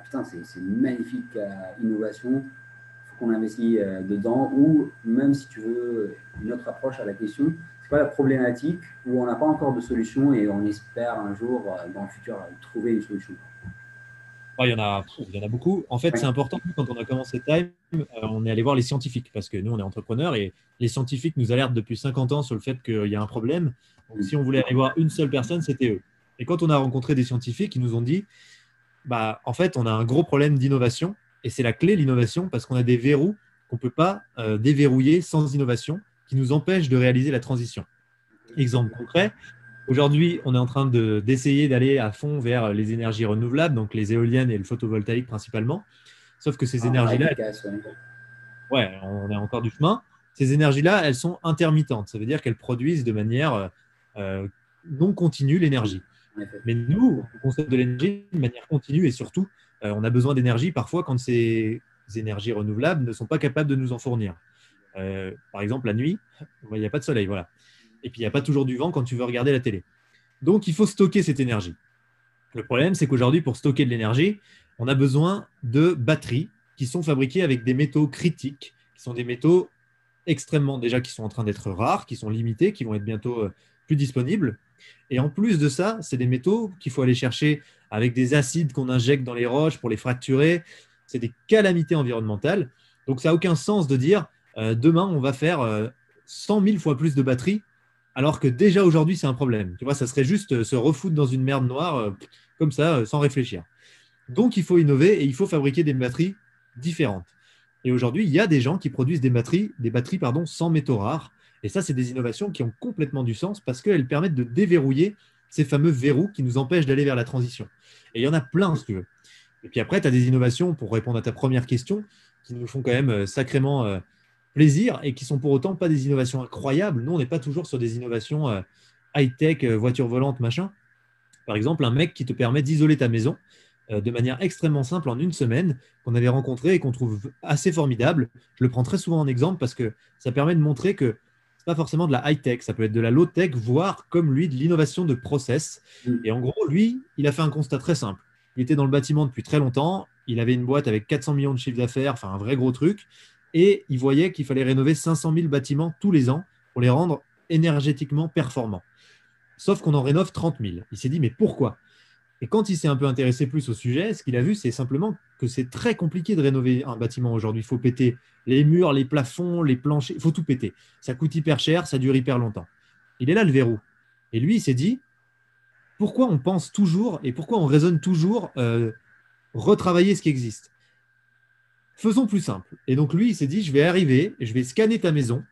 putain, c'est une magnifique innovation, qu'on investit euh, dedans, ou même si tu veux une autre approche à la question, c'est pas la problématique où on n'a pas encore de solution et on espère un jour euh, dans le futur trouver une solution. il, y en a, il y en a beaucoup. En fait, c'est important, quand on a commencé Time, euh, on est allé voir les scientifiques parce que nous, on est entrepreneurs et les scientifiques nous alertent depuis 50 ans sur le fait qu'il y a un problème. Donc, si on voulait aller voir une seule personne, c'était eux. Et quand on a rencontré des scientifiques, ils nous ont dit bah, en fait, on a un gros problème d'innovation et c'est la clé, l'innovation, parce qu'on a des verrous qu'on ne peut pas euh, déverrouiller sans innovation, qui nous empêchent de réaliser la transition. Exemple concret, aujourd'hui, on est en train d'essayer d'aller à fond vers les énergies renouvelables, donc les éoliennes et le photovoltaïque principalement. Sauf que ces ah, énergies-là, ouais. on a encore du chemin. Ces énergies-là, elles sont intermittentes. Ça veut dire qu'elles produisent de manière euh, non continue l'énergie. Mais nous, on consomme de l'énergie de manière continue et surtout on a besoin d'énergie parfois quand ces énergies renouvelables ne sont pas capables de nous en fournir. Euh, par exemple, la nuit, il n'y a pas de soleil, voilà. Et puis, il n'y a pas toujours du vent quand tu veux regarder la télé. Donc, il faut stocker cette énergie. Le problème, c'est qu'aujourd'hui, pour stocker de l'énergie, on a besoin de batteries qui sont fabriquées avec des métaux critiques, qui sont des métaux extrêmement, déjà, qui sont en train d'être rares, qui sont limités, qui vont être bientôt euh, plus disponibles. Et en plus de ça, c'est des métaux qu'il faut aller chercher avec des acides qu'on injecte dans les roches pour les fracturer. C'est des calamités environnementales. Donc, ça n'a aucun sens de dire euh, demain, on va faire 100 euh, 000 fois plus de batteries, alors que déjà aujourd'hui, c'est un problème. Tu vois, ça serait juste euh, se refoutre dans une merde noire comme ça, sans réfléchir. Donc, il faut innover et il faut fabriquer des batteries différentes. Et aujourd'hui, il y a des gens qui produisent des batteries, des batteries pardon, sans métaux rares. Et ça, c'est des innovations qui ont complètement du sens parce qu'elles permettent de déverrouiller ces fameux verrous qui nous empêchent d'aller vers la transition. Et il y en a plein, si tu veux. Et puis après, tu as des innovations, pour répondre à ta première question, qui nous font quand même euh, sacrément euh, plaisir et qui sont pour autant pas des innovations incroyables. Nous, on n'est pas toujours sur des innovations euh, high-tech, voiture volante, machin. Par exemple, un mec qui te permet d'isoler ta maison de manière extrêmement simple en une semaine, qu'on avait rencontré et qu'on trouve assez formidable. Je le prends très souvent en exemple parce que ça permet de montrer que pas forcément de la high-tech, ça peut être de la low-tech, voire comme lui, de l'innovation de process. Mm. Et en gros, lui, il a fait un constat très simple. Il était dans le bâtiment depuis très longtemps, il avait une boîte avec 400 millions de chiffres d'affaires, enfin un vrai gros truc, et il voyait qu'il fallait rénover 500 000 bâtiments tous les ans pour les rendre énergétiquement performants. Sauf qu'on en rénove 30 000. Il s'est dit, mais pourquoi? Et quand il s'est un peu intéressé plus au sujet, ce qu'il a vu, c'est simplement que c'est très compliqué de rénover un bâtiment aujourd'hui. Il faut péter les murs, les plafonds, les planchers, il faut tout péter. Ça coûte hyper cher, ça dure hyper longtemps. Il est là le verrou. Et lui, il s'est dit, pourquoi on pense toujours et pourquoi on raisonne toujours euh, retravailler ce qui existe? Faisons plus simple. Et donc lui, il s'est dit, je vais arriver, je vais scanner ta maison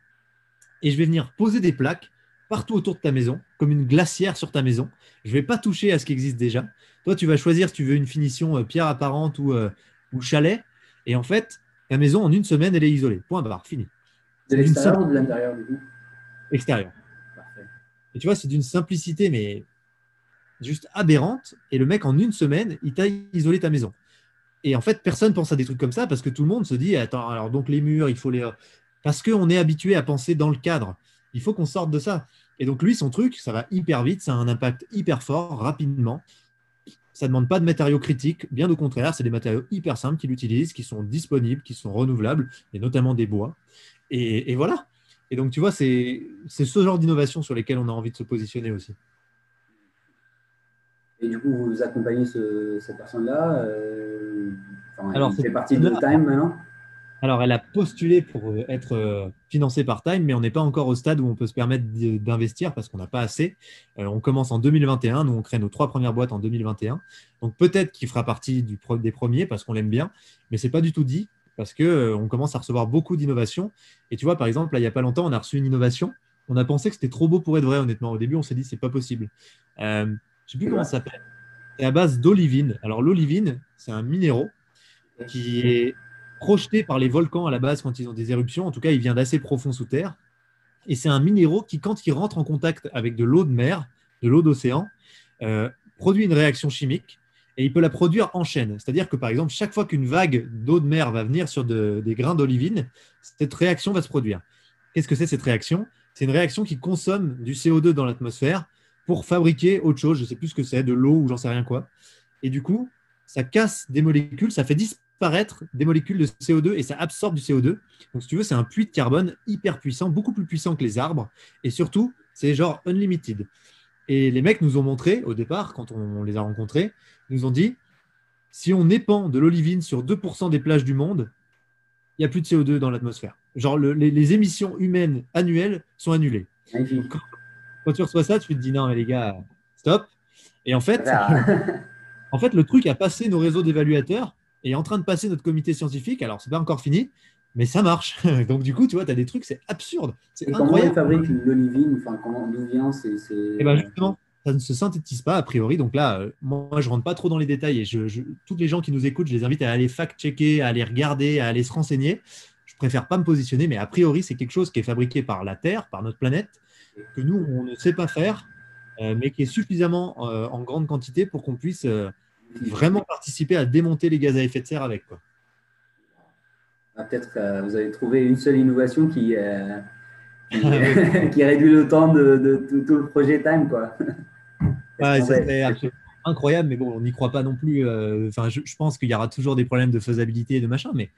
et je vais venir poser des plaques partout autour de ta maison, comme une glacière sur ta maison. Je ne vais pas toucher à ce qui existe déjà. Toi, tu vas choisir si tu veux une finition euh, pierre apparente ou, euh, ou chalet. Et en fait, ta maison, en une semaine, elle est isolée. Point barre, fini. De l'extérieur ou de l'intérieur, du coup? Extérieur. Parfait. Et tu vois, c'est d'une simplicité, mais juste aberrante. Et le mec, en une semaine, il t'a isolé ta maison. Et en fait, personne pense à des trucs comme ça parce que tout le monde se dit Attends, alors donc les murs, il faut les. Parce qu'on est habitué à penser dans le cadre. Il faut qu'on sorte de ça. Et donc, lui, son truc, ça va hyper vite, ça a un impact hyper fort, rapidement. Ça ne demande pas de matériaux critiques, bien au contraire, c'est des matériaux hyper simples qu'il utilise, qui sont disponibles, qui sont renouvelables, et notamment des bois. Et, voilà. Et donc, tu vois, c'est ce genre d'innovation sur lesquelles on a envie de se positionner aussi. Et du coup, vous accompagnez cette personne-là euh, Alors, fait partie de Time maintenant? Alors, elle a postulé pour euh, être euh, financée par Time, mais on n'est pas encore au stade où on peut se permettre d'investir parce qu'on n'a pas assez. on commence en 2021. Nous, on crée nos trois premières boîtes en 2021. Donc, peut-être qu'il fera partie des premiers parce qu'on l'aime bien, mais ce n'est pas du tout dit parce qu'on commence à recevoir beaucoup d'innovations. Et tu vois, par exemple, il n'y a pas longtemps, on a reçu une innovation. On a pensé que c'était trop beau pour être vrai, honnêtement. Au début, on s'est dit, c'est pas possible. Je ne sais plus comment ça s'appelle. C'est à base d'olivine. Alors, l'olivine, c'est un minéraux qui est projeté par les volcans à la base quand ils ont des éruptions. En tout cas, il vient d'assez profond sous terre. Et c'est un minéraux qui, quand il rentre en contact avec de l'eau de mer, de l'eau d'océan, euh, produit une réaction chimique et il peut la produire en chaîne. C'est-à-dire que, par exemple, chaque fois qu'une vague d'eau de mer va venir sur des grains d'olivine, cette réaction va se produire. Qu'est-ce que c'est cette réaction? C'est une réaction qui consomme du CO2 dans l'atmosphère pour fabriquer autre chose, je ne sais plus ce que c'est, de l'eau ou j'en sais rien quoi. Et du coup, ça casse des molécules, ça fait disparaître des molécules de CO2 et ça absorbe du CO2. Donc, si tu veux, c'est un puits de carbone hyper puissant, beaucoup plus puissant que les arbres. Et surtout, c'est genre unlimited. Et les mecs nous ont montré, au départ, quand on les a rencontrés, nous ont dit si on épand de l'olivine sur 2% des plages du monde, il n'y a plus de CO2 dans l'atmosphère. Genre, les, émissions humaines annuelles sont annulées quand tu reçois ça, tu te dis non, mais les gars, stop. Et en fait, en fait, le truc a passé nos réseaux d'évaluateurs est en train de passer notre comité scientifique. Alors, c'est pas encore fini, mais ça marche. Donc, du coup, tu vois, tu as des trucs, c'est absurde. C'est comment ils fabriquent l'olivine Enfin, comment d'où vient c'est, Et eh ben justement, ça ne se synthétise pas a priori. Donc là, euh, moi, je rentre pas trop dans les détails et je, je, tous les gens qui nous écoutent, je les invite à aller fact-checker, à aller regarder, à aller se renseigner. Je préfère pas me positionner, mais a priori, c'est quelque chose qui est fabriqué par la Terre, par notre planète, que nous, on ne sait pas faire, euh, mais qui est suffisamment euh, en grande quantité pour qu'on puisse vraiment participer à démonter les gaz à effet de serre avec. Quoi. Ah, peut-être que vous avez trouvé une seule innovation qui, qui, réduit le temps de, tout le projet Time. Quoi. c'est incroyable, mais bon, on n'y croit pas non plus. Enfin, je, pense qu'il y aura toujours des problèmes de faisabilité et de machin, mais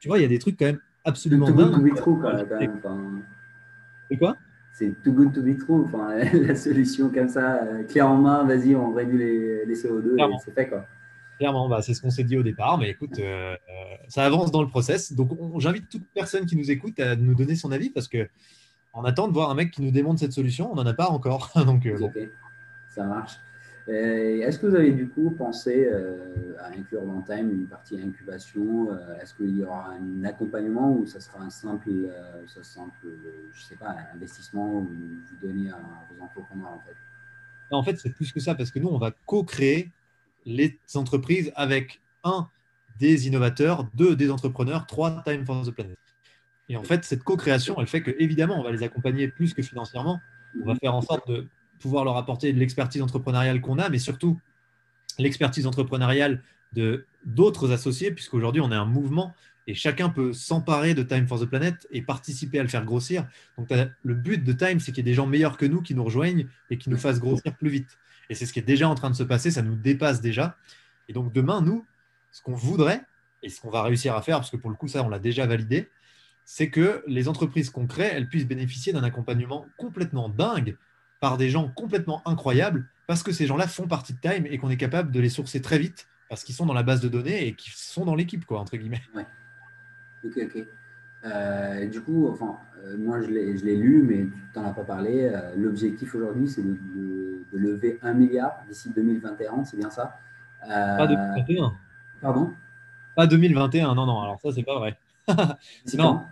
tu vois, il y a des trucs quand même absolument dingues. Et quoi? C'est too good to be true. Enfin, la solution comme ça, euh, clé en main, vas-y, on réduit les, CO2 et c'est fait quoi. Clairement, bah, c'est ce qu'on s'est dit au départ, mais écoute, euh, euh, ça avance dans le process. Donc, j'invite toute personne qui nous écoute à nous donner son avis parce que on attend de voir un mec qui nous démontre cette solution. On n'en a pas encore. Donc, Ça marche. Euh, est-ce que vous avez du coup pensé euh, à inclure dans Time une partie incubation euh, Est-ce qu'il y aura un accompagnement ou ça sera un simple, ça simple je sais pas, un investissement ou vous donnez à vos entrepreneurs en fait? En fait, c'est plus que ça parce que nous, on va co-créer les entreprises avec un des innovateurs, deux des entrepreneurs, trois Time for the Planet. Et en fait, cette co-création, elle fait que évidemment, on va les accompagner plus que financièrement. On va faire en sorte de pouvoir leur apporter de l'expertise entrepreneuriale qu'on a, mais surtout l'expertise entrepreneuriale de d'autres associés, puisqu'aujourd'hui on est un mouvement et chacun peut s'emparer de Time for the Planet et participer à le faire grossir. Donc le but de Time, c'est qu'il y ait des gens meilleurs que nous qui nous rejoignent et qui nous fassent grossir plus vite. Et c'est ce qui est déjà en train de se passer, ça nous dépasse déjà. Et donc demain, nous, ce qu'on voudrait, et ce qu'on va réussir à faire, parce que pour le coup, ça, on l'a déjà validé, c'est que les entreprises qu'on crée, elles puissent bénéficier d'un accompagnement complètement dingue par des gens complètement incroyables parce que ces gens-là font partie de Time et qu'on est capable de les sourcer très vite parce qu'ils sont dans la base de données et qu'ils sont dans l'équipe, quoi, entre guillemets. Ouais. Ok, ok. Euh, du coup, enfin, euh, moi je l'ai lu, mais tu n'en as pas parlé. Euh, l'objectif aujourd'hui, c'est de, lever un milliard d'ici 2021, c'est bien ça? Pas 2021. Pardon? Pas 2021, non, non, alors ça, c'est pas vrai. non,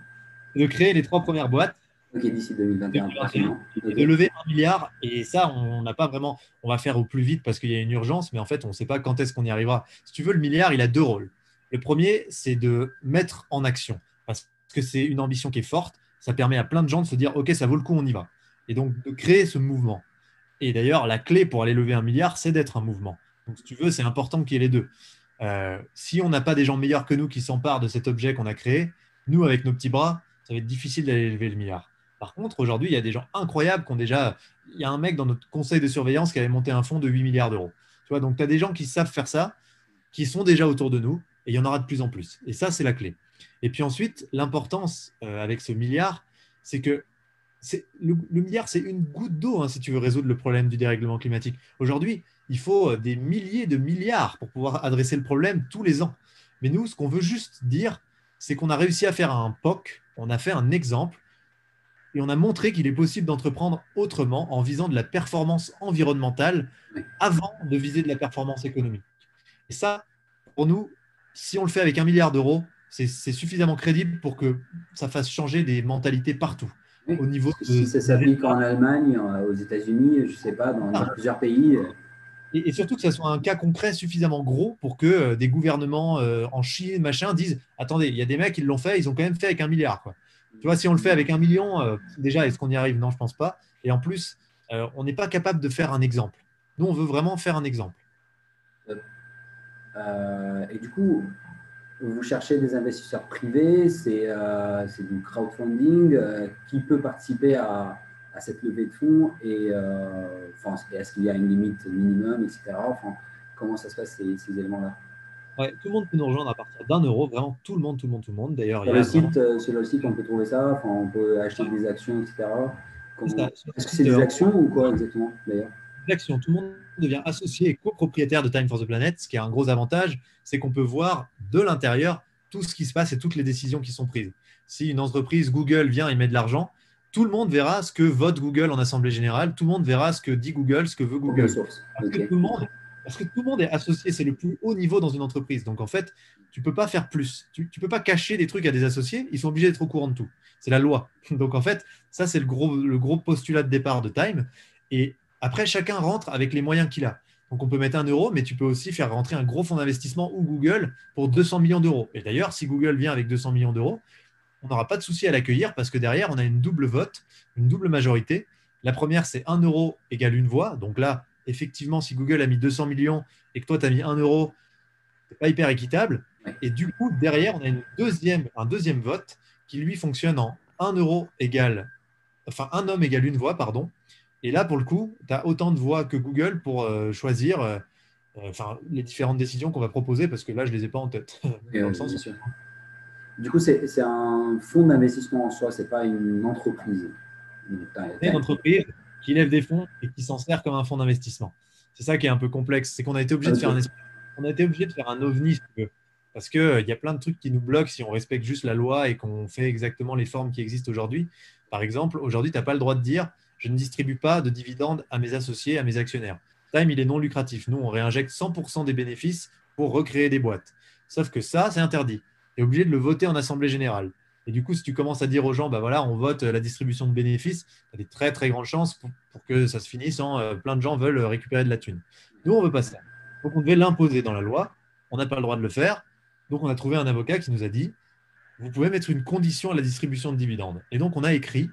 de créer les trois premières boîtes d'ici 2021. De lever un milliard, et ça, on n'a pas vraiment. On va faire au plus vite parce qu'il y a une urgence, mais en fait, on ne sait pas quand est-ce qu'on y arrivera. Si tu veux, le milliard, il a deux rôles. Le premier, c'est de mettre en action, parce que c'est une ambition qui est forte. Ça permet à plein de gens de se dire, OK, ça vaut le coup, on y va. Et donc, de créer ce mouvement. Et d'ailleurs, la clé pour aller lever un milliard, c'est d'être un mouvement. Donc, si tu veux, c'est important qu'il y ait les deux. Euh, si on n'a pas des gens meilleurs que nous qui s'emparent de cet objet qu'on a créé, nous, avec nos petits bras, ça va être difficile d'aller lever le milliard. Par contre, aujourd'hui, il y a des gens incroyables qui ont déjà. Il y a un mec dans notre conseil de surveillance qui avait monté un fonds de 8 milliards d'euros. Tu donc tu as des gens qui savent faire ça, qui sont déjà autour de nous, et il y en aura de plus en plus. Et ça, c'est la clé. Et puis ensuite, l'importance euh, avec ce milliard, c'est que le, le, milliard, c'est une goutte d'eau hein, si tu veux résoudre le problème du dérèglement climatique. Aujourd'hui, il faut des milliers de milliards pour pouvoir adresser le problème tous les ans. Mais nous, ce qu'on veut juste dire, c'est qu'on a réussi à faire un POC, on a fait un exemple, et on a montré qu'il est possible d'entreprendre autrement en visant de la performance environnementale avant de viser de la performance économique. Et ça, pour nous, si on le fait avec un milliard d'euros, c'est suffisamment crédible pour que ça fasse changer des mentalités partout. Au niveau si ça s'applique en Allemagne, aux États-Unis, je ne sais pas, dans, ah. plusieurs pays. Euh. Et, surtout que ça soit un cas concret suffisamment gros pour que euh, des gouvernements euh, en Chine, machin, disent Attendez, il y a des mecs qui l'ont fait, ils ont quand même fait avec un milliard. Quoi. Tu vois, si on le fait avec un million, déjà, est-ce qu'on y arrive? Non, je ne pense pas. Et en plus, on n'est pas capable de faire un exemple. Nous, on veut vraiment faire un exemple. et du coup, vous cherchez des investisseurs privés, c'est euh, du crowdfunding. Euh, qui peut participer à, cette levée de fonds et euh, est-ce qu'il y a une limite minimum, etc. Enfin, comment ça se passe ces éléments-là? Ouais, tout le monde peut nous rejoindre à partir d'un euro, vraiment tout le monde, tout le monde, tout le monde. D'ailleurs, sur, le site, euh, sur le site, on peut trouver ça, enfin, on peut acheter des actions, etc. Est-ce que c'est des actions ou quoi exactement d'ailleurs Des actions, tout le monde devient associé et copropriétaire de Time for the Planet, ce qui a un gros avantage, c'est qu'on peut voir de l'intérieur tout ce qui se passe et toutes les décisions qui sont prises. Si une entreprise Google vient et met de l'argent, tout le monde verra ce que vote Google en Assemblée générale, tout le monde verra ce que dit Google, ce que veut Google. Tout le monde, parce que tout le monde est associé, c'est le plus haut niveau dans une entreprise. Donc en fait, tu ne peux pas faire plus. Tu ne peux pas cacher des trucs à des associés, ils sont obligés d'être au courant de tout. C'est la loi. Donc en fait, ça c'est le gros, le gros postulat de départ de Time. Et après, chacun rentre avec les moyens qu'il a. Donc, on peut mettre un euro, mais tu peux aussi faire rentrer un gros fonds d'investissement ou Google pour 200 millions d'euros. Et d'ailleurs, si Google vient avec 200 millions d'euros, on n'aura pas de souci à l'accueillir parce que derrière, on a une double vote, une double majorité. La première, c'est 1 euro égale une voix. Donc là, effectivement, si Google a mis 200 millions et que toi, tu as mis 1 euro, ce pas hyper équitable. Et du coup, derrière, on a une deuxième, un deuxième vote qui, lui, fonctionne en 1 euro égale, enfin, un homme égale une voix, pardon. Et là, pour le coup, tu as autant de voix que Google pour euh, choisir euh, euh, enfin, les différentes décisions qu'on va proposer, parce que là, je ne les ai pas en tête. Du coup, c'est un fonds d'investissement en soi, ce n'est pas une entreprise. C'est une entreprise qui lève des fonds et qui s'en sert comme un fonds d'investissement. C'est ça qui est un peu complexe. C'est qu'on a été obligé de faire un on a été obligé de faire un ovni, parce qu'il il y a plein de trucs qui nous bloquent si on respecte juste la loi et qu'on fait exactement les formes qui existent aujourd'hui. Par exemple, aujourd'hui, tu n'as pas le droit de dire je ne distribue pas de dividendes à mes associés, à mes actionnaires. Time, il est non lucratif. Nous, on réinjecte 100% des bénéfices pour recréer des boîtes. Sauf que ça, c'est interdit. Tu es obligé de le voter en assemblée générale. Et du coup, si tu commences à dire aux gens, bah voilà, on vote la distribution de bénéfices, tu as des très très grandes chances pour, que ça se finisse en euh, plein de gens veulent récupérer de la thune. Nous, on ne veut pas ça. Donc, on devait l'imposer dans la loi. On n'a pas le droit de le faire. Donc, on a trouvé un avocat qui nous a dit, vous pouvez mettre une condition à la distribution de dividendes. Et donc, on a écrit,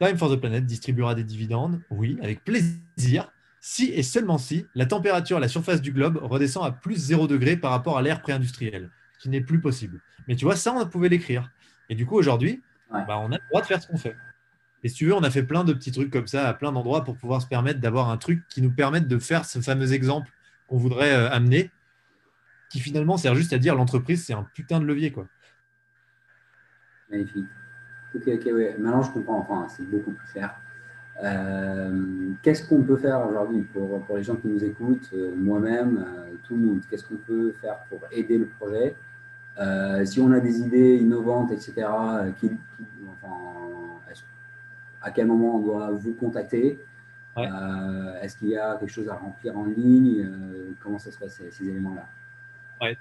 Time for the Planet distribuera des dividendes, oui, avec plaisir, si et seulement si la température à la surface du globe redescend à plus 0 degré par rapport à l'ère pré-industrielle, ce qui n'est plus possible. Mais tu vois, ça, on pouvait l'écrire. Et du coup, aujourd'hui, bah, on a le droit de faire ce qu'on fait. Et si tu veux, on a fait plein de petits trucs comme ça à plein d'endroits pour pouvoir se permettre d'avoir un truc qui nous permette de faire ce fameux exemple qu'on voudrait euh, amener, qui finalement sert juste à dire l'entreprise, c'est un putain de levier. quoi. Magnifique. Ok, ok, Maintenant, je comprends. Enfin, c'est beaucoup plus clair. Euh, qu'est-ce qu'on peut faire aujourd'hui pour, pour, les gens qui nous écoutent, euh, moi-même, tout le monde? Qu'est-ce qu'on peut faire pour aider le projet? Si on a des idées innovantes, etc., qui, à quel moment on doit vous contacter? Est-ce qu'il y a quelque chose à remplir en ligne? Comment ça se passe, ces éléments-là?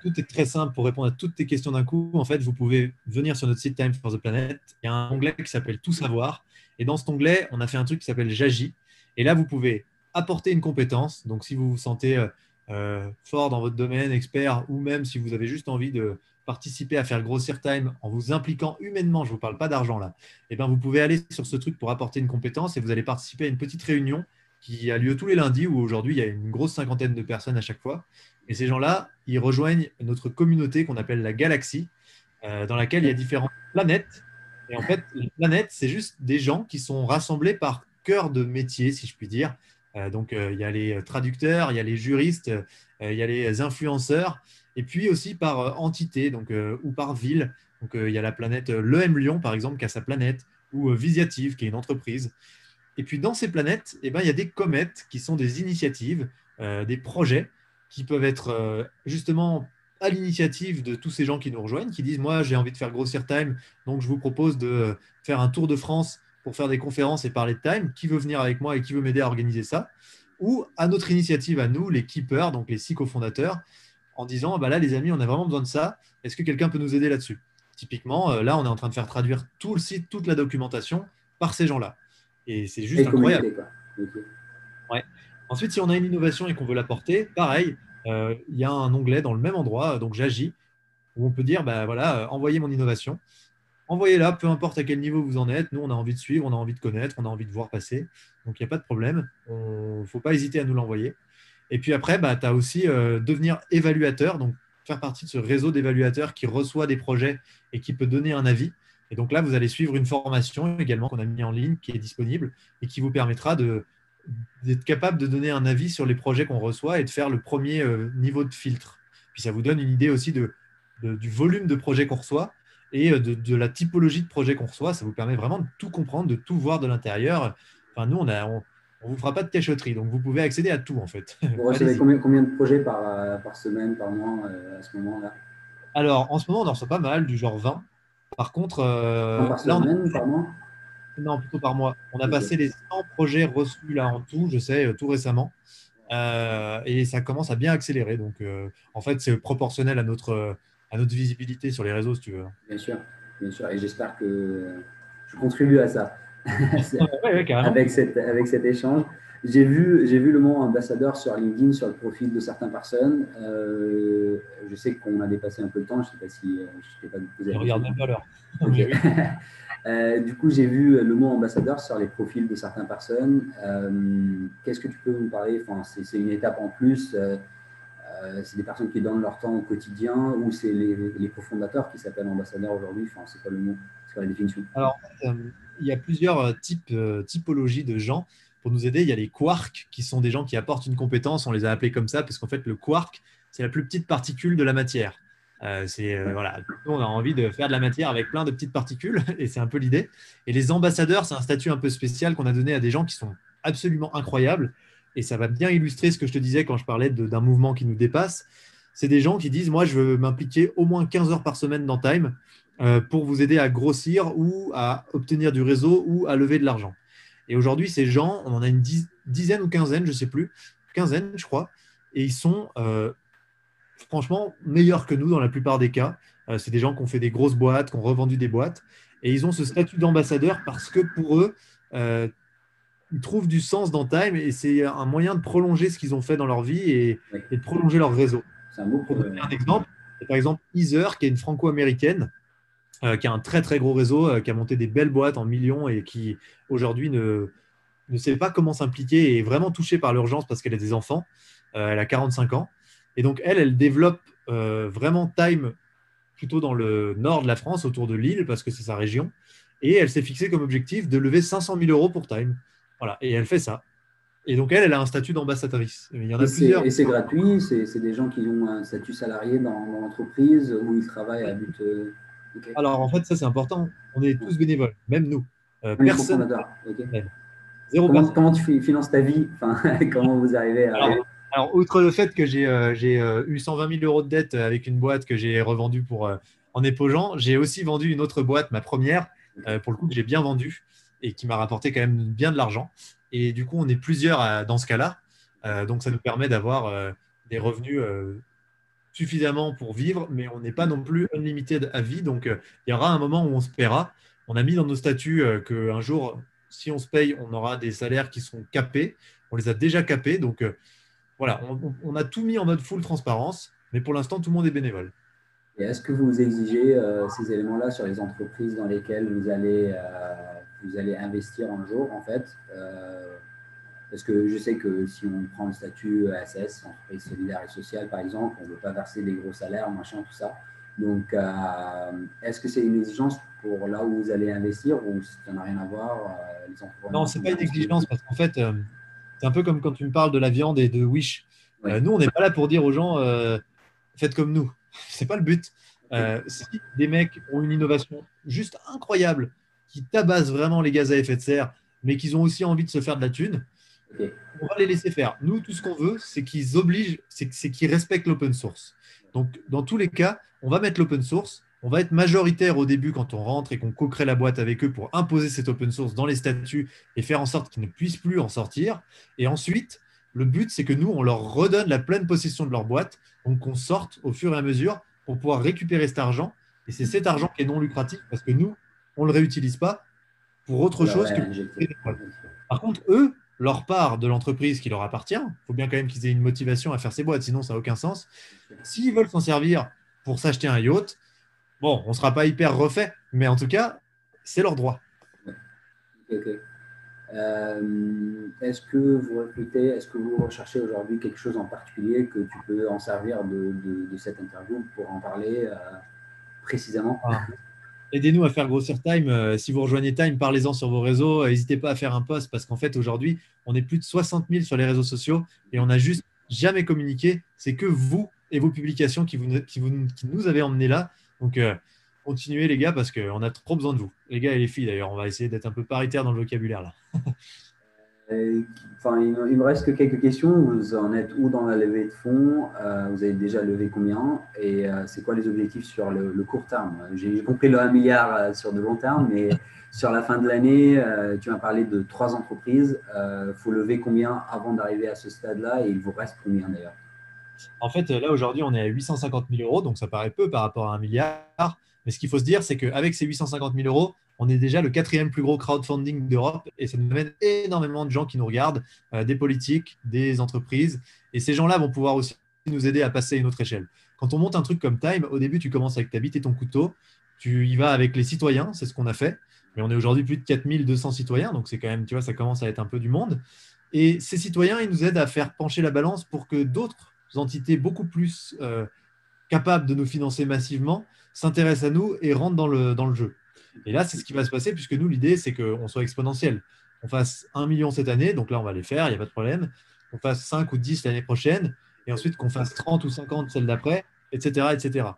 Tout est très simple pour répondre à toutes tes questions d'un coup. En fait, vous pouvez venir sur notre site Time for the Planet. Il y a un onglet qui s'appelle Tout savoir. Et dans cet onglet, on a fait un truc qui s'appelle J'agis. Et là, vous pouvez apporter une compétence. Donc, si vous vous sentez euh, fort dans votre domaine, expert, ou même si vous avez juste envie de participer à faire grossir Time en vous impliquant humainement, je ne vous parle pas d'argent là, eh bien, vous pouvez aller sur ce truc pour apporter une compétence et vous allez participer à une petite réunion qui a lieu tous les lundis où aujourd'hui il y a une grosse cinquantaine de personnes à chaque fois. Et ces gens-là, ils rejoignent notre communauté qu'on appelle la galaxie, euh, dans laquelle il y a différentes planètes. Et en fait, les planètes, c'est juste des gens qui sont rassemblés par cœur de métier, si je puis dire. Euh, donc, euh, il y a les traducteurs, il y a les juristes, il y a les influenceurs, et puis aussi par entité, donc, ou par ville. Donc, il y a la planète l'EM Lyon, par exemple, qui a sa planète, ou Visiative, qui est une entreprise. Et puis dans ces planètes, eh ben, il y a des comètes qui sont des initiatives des projets qui peuvent être justement à l'initiative de tous ces gens qui nous rejoignent, qui disent Moi, j'ai envie de faire grossir Time, donc je vous propose de faire un tour de France pour faire des conférences et parler de Time. Qui veut venir avec moi et qui veut m'aider à organiser ça Ou à notre initiative, à nous, les keepers, donc les six cofondateurs, en disant bah Là, les amis, on a vraiment besoin de ça. Est-ce que quelqu'un peut nous aider là-dessus? Typiquement, euh, là, on est en train de faire traduire tout le site, toute la documentation par ces gens-là. Et c'est juste incroyable. Ouais. Ensuite, si on a une innovation et qu'on veut la porter, pareil, euh, il y a un onglet dans le même endroit, donc j'agis, où on peut dire, bah, voilà, euh, envoyez mon innovation. Envoyez-la, peu importe à quel niveau vous en êtes. Nous, on a envie de suivre, on a envie de connaître, on a envie de voir passer. Donc, il n'y a pas de problème. Il ne faut pas hésiter à nous l'envoyer. Et puis après, bah, tu as aussi euh, devenir évaluateur, donc faire partie de ce réseau d'évaluateurs qui reçoit des projets et qui peut donner un avis. Et donc là, vous allez suivre une formation également qu'on a mis en ligne, qui est disponible et qui vous permettra d'être capable de donner un avis sur les projets qu'on reçoit et de faire le premier euh, niveau de filtre. Puis ça vous donne une idée aussi de, du volume de projets qu'on reçoit et euh, de, la typologie de projets qu'on reçoit. Ça vous permet vraiment de tout comprendre, de tout voir de l'intérieur. Enfin, nous, on ne on, vous fera pas de cachotterie, donc vous pouvez accéder à tout en fait. Vous recevez combien, combien, de projets par, euh, par semaine, par mois à ce moment-là? Alors, en ce moment, on en reçoit pas mal, du genre 20. Par contre, par semaine, par mois? Non, plutôt par mois. On a passé les 100 projets reçus là en tout, je sais, euh, tout récemment. Euh, et ça commence à bien accélérer. Donc, euh, en fait, c'est proportionnel à notre, à notre visibilité sur les réseaux, si tu veux. Bien sûr, bien sûr. Et j'espère que je contribue à ça avec, cette, avec cet échange. J'ai vu, j'ai vu le mot ambassadeur sur LinkedIn, sur le profil de certaines personnes. je sais qu'on a dépassé un peu le temps. Je ne sais pas si je t'ai pas posé. Je regarde même pas l'heure. Euh, du coup, j'ai vu le mot ambassadeur sur les profils de certaines personnes. Euh, qu'est-ce que tu peux nous parler? Enfin, C'est une étape en plus. Euh, c'est des personnes qui donnent leur temps au quotidien ou c'est les, les cofondateurs qui s'appellent ambassadeurs aujourd'hui enfin, C'est quoi le mot C'est quoi la définition Alors, il y a plusieurs types, typologies de gens. Pour nous aider, il y a les quarks qui sont des gens qui apportent une compétence. On les a appelés comme ça parce qu'en fait, le quark, c'est la plus petite particule de la matière. Euh, c'est euh, voilà, on a envie de faire de la matière avec plein de petites particules et c'est un peu l'idée. Et les ambassadeurs, c'est un statut un peu spécial qu'on a donné à des gens qui sont absolument incroyables et ça va bien illustrer ce que je te disais quand je parlais d'un mouvement qui nous dépasse. C'est des gens qui disent moi je veux m'impliquer au moins 15 heures par semaine dans Time euh, pour vous aider à grossir ou à obtenir du réseau ou à lever de l'argent. Et aujourd'hui, ces gens, on en a une dizaine ou quinzaine, je ne sais plus, quinzaine, je crois, et ils sont franchement meilleurs que nous dans la plupart des cas. Euh, c'est des gens qui ont fait des grosses boîtes, qui ont revendu des boîtes, et ils ont ce statut d'ambassadeur parce que pour eux, euh, ils trouvent du sens dans Time et c'est un moyen de prolonger ce qu'ils ont fait dans leur vie et, de prolonger leur réseau. C'est un, donner un exemple, par exemple Ether, qui est une franco-américaine, euh, qui a un très très gros réseau, qui a monté des belles boîtes en millions et qui aujourd'hui ne, ne sait pas comment s'impliquer et est vraiment touchée par l'urgence parce qu'elle a des enfants. elle a 45 ans. Et donc, elle, elle développe euh, vraiment Time plutôt dans le nord de la France, autour de Lille, parce que c'est sa région. Et elle s'est fixée comme objectif de lever 500 000 euros pour Time. Voilà, et elle fait ça. Et donc, elle, elle a un statut d'ambassadrice. Il y en a et plusieurs. Et c'est gratuit C'est des gens qui ont un statut salarié dans, l'entreprise où ils travaillent à but. Euh, Alors, en fait, ça, c'est important. On est tous bénévoles, même nous. Euh, personne. Zéro comment, comment, tu finances ta vie enfin, Comment vous arrivez à. Alors, outre le fait que j'ai euh, euh, eu 120 000 euros de dette avec une boîte que j'ai revendue pour, euh, en épogeant, j'ai aussi vendu une autre boîte, ma première, pour le coup, que j'ai bien vendue et qui m'a rapporté quand même bien de l'argent. Et du coup, on est plusieurs dans ce cas-là. donc, ça nous permet d'avoir des revenus suffisamment pour vivre, mais on n'est pas non plus unlimited à vie. Donc, il y aura un moment où on se paiera. On a mis dans nos statuts qu'un jour, si on se paye, on aura des salaires qui sont capés. On les a déjà capés. Donc, voilà, on, a tout mis en mode full transparence, mais pour l'instant, tout le monde est bénévole. Et est-ce que vous exigez euh, ces éléments-là sur les entreprises dans lesquelles vous allez, euh, vous allez investir un jour, en fait euh, Parce que je sais que si on prend le statut ASS, entreprise solidaire et sociale, par exemple, on ne veut pas verser des gros salaires, machin, tout ça. Donc, est-ce que c'est une exigence pour là où vous allez investir ou ça n'a rien à voir Non, ce n'est pas une exigence parce qu'en fait, c'est un peu comme quand tu me parles de la viande et de Wish. Euh, nous, on n'est pas là pour dire aux gens euh, faites comme nous. C'est pas le but. Euh, si des mecs ont une innovation juste incroyable qui tabasse vraiment les gaz à effet de serre, mais qu'ils ont aussi envie de se faire de la thune, On va les laisser faire. Nous, tout ce qu'on veut, c'est qu'ils obligent, c'est qu'ils respectent l'open source. Donc, dans tous les cas, on va mettre l'open source. On va être majoritaire au début quand on rentre et qu'on co-crée la boîte avec eux pour imposer cet open source dans les statuts et faire en sorte qu'ils ne puissent plus en sortir. Et ensuite, le but, c'est que nous, on leur redonne la pleine possession de leur boîte, donc qu'on sorte au fur et à mesure pour pouvoir récupérer cet argent. Et c'est cet argent qui est non lucratif parce que nous, on ne le réutilise pas pour autre chose que. Par contre, eux, leur part de l'entreprise qui leur appartient, il faut bien quand même qu'ils aient une motivation à faire ces boîtes, sinon ça n'a aucun sens. S'ils veulent s'en servir pour s'acheter un yacht, bon, on ne sera pas hyper refait, mais en tout cas, c'est leur droit. Euh, est-ce que vous recrutez, est-ce que vous recherchez aujourd'hui quelque chose en particulier que tu peux en servir de, cette interview pour en parler euh, précisément? Ah aidez-nous à faire grossir Time. Euh, si vous rejoignez Time, parlez-en sur vos réseaux. Euh, n'hésitez pas à faire un post parce qu'en fait, aujourd'hui, on est plus de 60 000 sur les réseaux sociaux et on n'a juste jamais communiqué. C'est que vous et vos publications qui, nous avez emmenés là. Donc, euh, continuez les gars parce qu'on a trop besoin de vous. Les gars et les filles d'ailleurs, on va essayer d'être un peu paritaire dans le vocabulaire là. Enfin, il, me reste que quelques questions. Vous en êtes où dans la levée de fonds? Euh, Vous avez déjà levé combien? Et euh, c'est quoi les objectifs sur le, court terme? J'ai compris le 1 milliard euh, sur de long terme, mais sur la fin de l'année, tu m'as parlé de trois entreprises. Il faut lever combien avant d'arriver à ce stade-là? Et il vous reste combien d'ailleurs? En fait, là aujourd'hui, on est à 850 000 euros, donc ça paraît peu par rapport à un milliard. Mais ce qu'il faut se dire, c'est qu'avec ces 850 000 euros, on est déjà le quatrième plus gros crowdfunding d'Europe et ça nous amène énormément de gens qui nous regardent, euh, des politiques, des entreprises. Et ces gens-là vont pouvoir aussi nous aider à passer à une autre échelle. Quand on monte un truc comme Time, au début, tu commences avec ta bite et ton couteau. Tu y vas avec les citoyens, c'est ce qu'on a fait. Mais on est aujourd'hui plus de 4200 citoyens, donc c'est quand même, tu vois, ça commence à être un peu du monde. Et ces citoyens, ils nous aident à faire pencher la balance pour que d'autres entités beaucoup plus euh, capables de nous financer massivement s'intéressent à nous et rentrent dans le, dans le jeu. Et là, c'est ce qui va se passer, puisque nous, l'idée, c'est qu'on soit exponentiel. On fasse 1 million cette année, donc là, on va les faire, il n'y a pas de problème. On fasse 5 ou 10 l'année prochaine, et ensuite qu'on fasse 30 ou 50 celle d'après, etc., etc.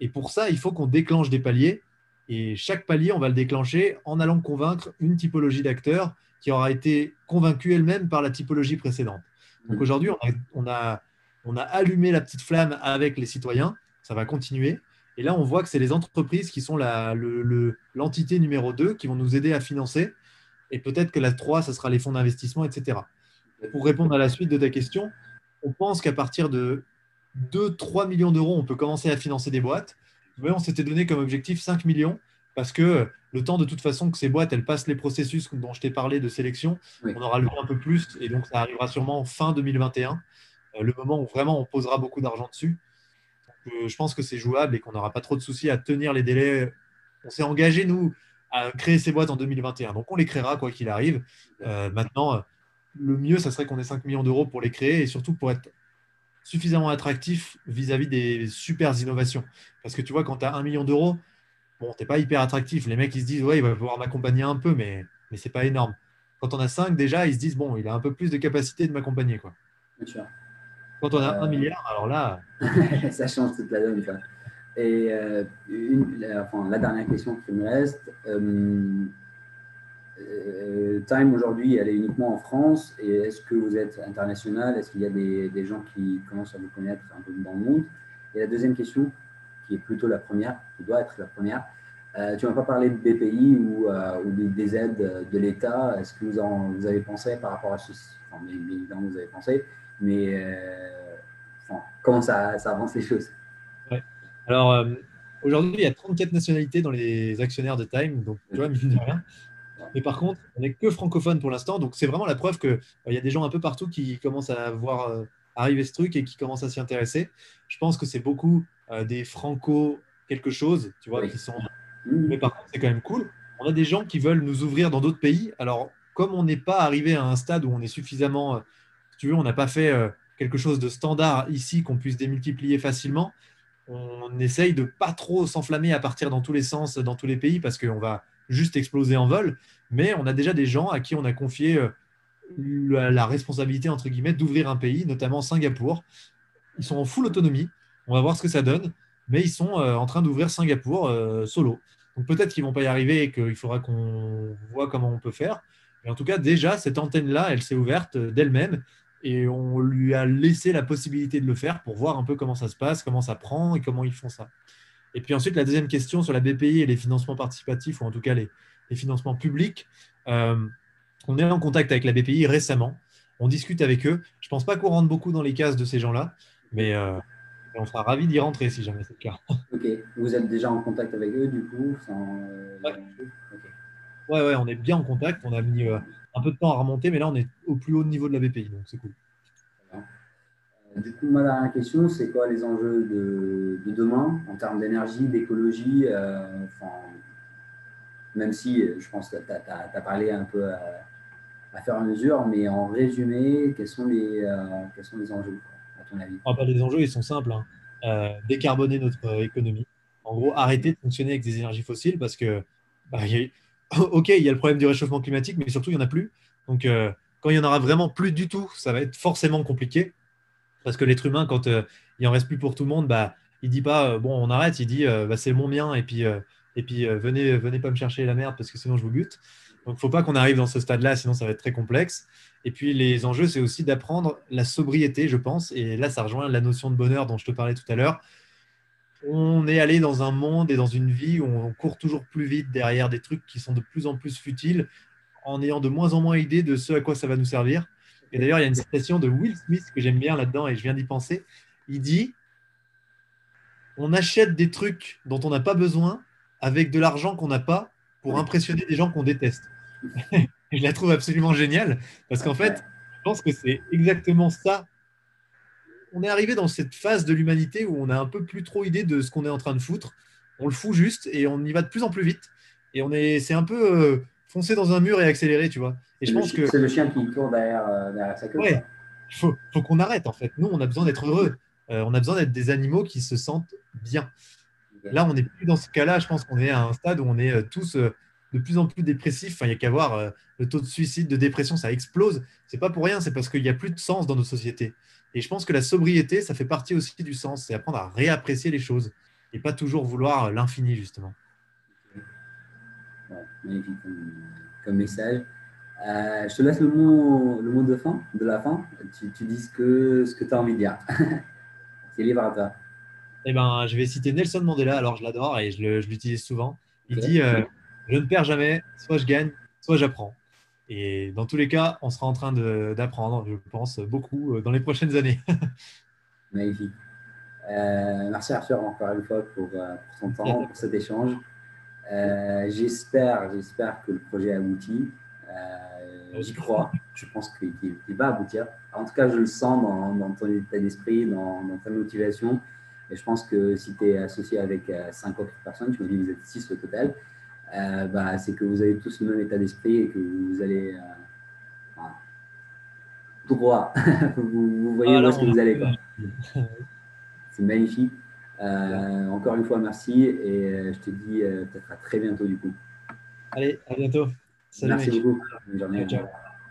Et pour ça, il faut qu'on déclenche des paliers. Et chaque palier, on va le déclencher en allant convaincre une typologie d'acteurs qui aura été convaincue elle-même par la typologie précédente. Donc aujourd'hui, on a, on a allumé la petite flamme avec les citoyens. Ça va continuer. Et là, on voit que c'est les entreprises qui sont l'entité numéro 2 qui vont nous aider à financer. Et peut-être que la 3, ce sera les fonds d'investissement, etc. Pour répondre à la suite de ta question, on pense qu'à partir de 2-3 millions d'euros, on peut commencer à financer des boîtes. Mais on s'était donné comme objectif 5 millions parce que le temps de toute façon que ces boîtes elles passent les processus dont je t'ai parlé de sélection, on aura levé un peu plus et donc ça arrivera sûrement fin 2021, euh, le moment où vraiment on posera beaucoup d'argent dessus je pense que c'est jouable et qu'on n'aura pas trop de soucis à tenir les délais. On s'est engagé, nous, à créer ces boîtes en 2021. Donc, on les créera quoi qu'il arrive. Euh, maintenant, le mieux, ça serait qu'on ait 5 millions d'euros pour les créer et surtout pour être suffisamment attractif vis-à-vis des super innovations. Parce que tu vois, quand tu as 1 million d'euros, bon, tu n'es pas hyper attractif. Les mecs, ils se disent, ouais, il va pouvoir m'accompagner un peu, mais, mais ce n'est pas énorme. Quand on a 5, déjà, ils se disent, bon, il a un peu plus de capacité de m'accompagner. Sûr. Quand on a un milliard, alors là. ça change toute la donne. Et euh, la, dernière question qui me reste. Euh, euh, Time aujourd'hui, elle est uniquement en France. Et est-ce que vous êtes international? Est-ce qu'il y a des, gens qui commencent à vous connaître un peu dans le monde? Et la deuxième question, qui est plutôt la première, qui doit être la première, tu n'as pas parlé de BPI ou, ou des aides de l'État. Est-ce que vous, en, vous avez pensé par rapport à ce. Enfin, bien évidemment, vous avez pensé, mais euh, comment ça, avance les choses Alors, euh, aujourd'hui, il y a 34 nationalités dans les actionnaires de Time, donc tu vois, mine de rien. Mais par contre, on n'est que francophone pour l'instant, donc c'est vraiment la preuve qu'il euh, y a des gens un peu partout qui commencent à voir arriver ce truc et qui commencent à s'y intéresser. Je pense que c'est beaucoup des franco quelque chose, tu vois, qui sont. Mais par contre, c'est quand même cool. On a des gens qui veulent nous ouvrir dans d'autres pays. Alors, comme on n'est pas arrivé à un stade où on est suffisamment tu veux, on n'a pas fait euh, quelque chose de standard ici qu'on puisse démultiplier facilement. On essaye de pas trop s'enflammer à partir dans tous les sens, dans tous les pays, parce qu'on va juste exploser en vol. Mais on a déjà des gens à qui on a confié euh, la, responsabilité, entre guillemets, d'ouvrir un pays, notamment Singapour. Ils sont en full autonomie. On va voir ce que ça donne. Mais ils sont euh, en train d'ouvrir Singapour solo. Donc peut-être qu'ils ne vont pas y arriver et qu'il faudra qu'on voit comment on peut faire. Mais en tout cas, déjà, cette antenne-là, elle s'est ouverte d'elle-même et on lui a laissé la possibilité de le faire pour voir un peu comment ça se passe, comment ça prend et comment ils font ça. Et puis ensuite, la deuxième question sur la BPI et les financements participatifs, ou en tout cas les, financements publics. Euh, on est en contact avec la BPI récemment. On discute avec eux. Je ne pense pas qu'on rentre beaucoup dans les cases de ces gens-là, mais euh, on sera ravis d'y rentrer si jamais c'est le cas. Ok. Vous êtes déjà en contact avec eux, du coup euh, ouais. ouais. on est bien en contact. On a mis un peu de temps à remonter, mais là, on est au plus haut niveau de la BPI, donc c'est cool. Du coup, ma dernière question, c'est quoi les enjeux de, demain en termes d'énergie, d'écologie euh, Même si je pense que tu as, parlé un peu à, faire une mesure, mais en résumé, quels sont les, euh, quels sont les enjeux, à ton avis? Ah, bah, Les enjeux, ils sont simples. Hein. Euh, décarboner notre économie. En gros, arrêter de fonctionner avec des énergies fossiles parce que, bah, ok, il y a le problème du réchauffement climatique, mais surtout, il n'y en a plus. Donc, quand il n'y en aura vraiment plus du tout, ça va être forcément compliqué. Parce que l'être humain, quand euh, il en reste plus pour tout le monde, bah, il dit pas euh, bon, on arrête, il dit euh, bah, c'est mon mien et puis, et puis venez, venez pas me chercher la merde parce que sinon je vous bute. Donc, il ne faut pas qu'on arrive dans ce stade-là, sinon ça va être très complexe. Et puis, les enjeux, c'est aussi d'apprendre la sobriété, je pense. Et là, ça rejoint la notion de bonheur dont je te parlais tout à l'heure. On est allé dans un monde et dans une vie où on court toujours plus vite derrière des trucs qui sont de plus en plus futiles, en ayant de moins en moins idée de ce à quoi ça va nous servir. Et d'ailleurs, il y a une citation de Will Smith que j'aime bien là-dedans et je viens d'y penser. Il dit On achète des trucs dont on n'a pas besoin avec de l'argent qu'on n'a pas pour impressionner des gens qu'on déteste. je la trouve absolument géniale parce qu'en fait, je pense que c'est exactement ça. On est arrivé dans cette phase de l'humanité où on a un peu plus trop idée de ce qu'on est en train de foutre. On le fout juste et on y va de plus en plus vite. Et on est, c'est un peu euh, foncer dans un mur et accélérer, tu vois. Et je pense que c'est le chien qui court derrière, euh, derrière sa queue. Ouais, il faut, faut qu'on arrête en fait. Nous, on a besoin d'être heureux. Euh, on a besoin d'être des animaux qui se sentent bien. Là, on n'est plus dans ce cas-là. Je pense qu'on est à un stade où on est euh, tous de plus en plus dépressifs. Enfin, il n'y a qu'à voir le taux de suicide, de dépression, ça explose. C'est pas pour rien, c'est parce qu'il n'y a plus de sens dans nos sociétés. Et je pense que la sobriété, ça fait partie aussi du sens. C'est apprendre à réapprécier les choses et pas toujours vouloir l'infini, justement magnifique comme, message. Euh, je te laisse le mot, le mot de fin, de la fin. Tu, tu dis ce que, ce que tu as envie de dire. C'est libre à toi. Eh ben, je vais citer Nelson Mandela. Alors, je l'adore et je l'utilise souvent. Il dit euh, Je ne perds jamais, soit je gagne, soit j'apprends. Et dans tous les cas, on sera en train d'apprendre, je pense, beaucoup euh, dans les prochaines années. Magnifique. merci Arthur encore une fois pour, pour ton temps, pour cet échange. Euh, j'espère, que le projet aboutit. Euh, j'y crois. Je pense qu'il va aboutir. En tout cas, je le sens dans, ton état d'esprit, dans, ta motivation. Et je pense que si tu es associé avec euh, cinq autres personnes, tu me dis que vous êtes six au total, bah, c'est que vous avez tous le même état d'esprit et que vous allez droit. vous, voyez où est-ce que vous allez. C'est magnifique. Euh, encore une fois, merci et euh, je te dis euh, peut-être à très bientôt du coup. Allez, à bientôt. Salut merci beaucoup. Bonne journée. Ciao.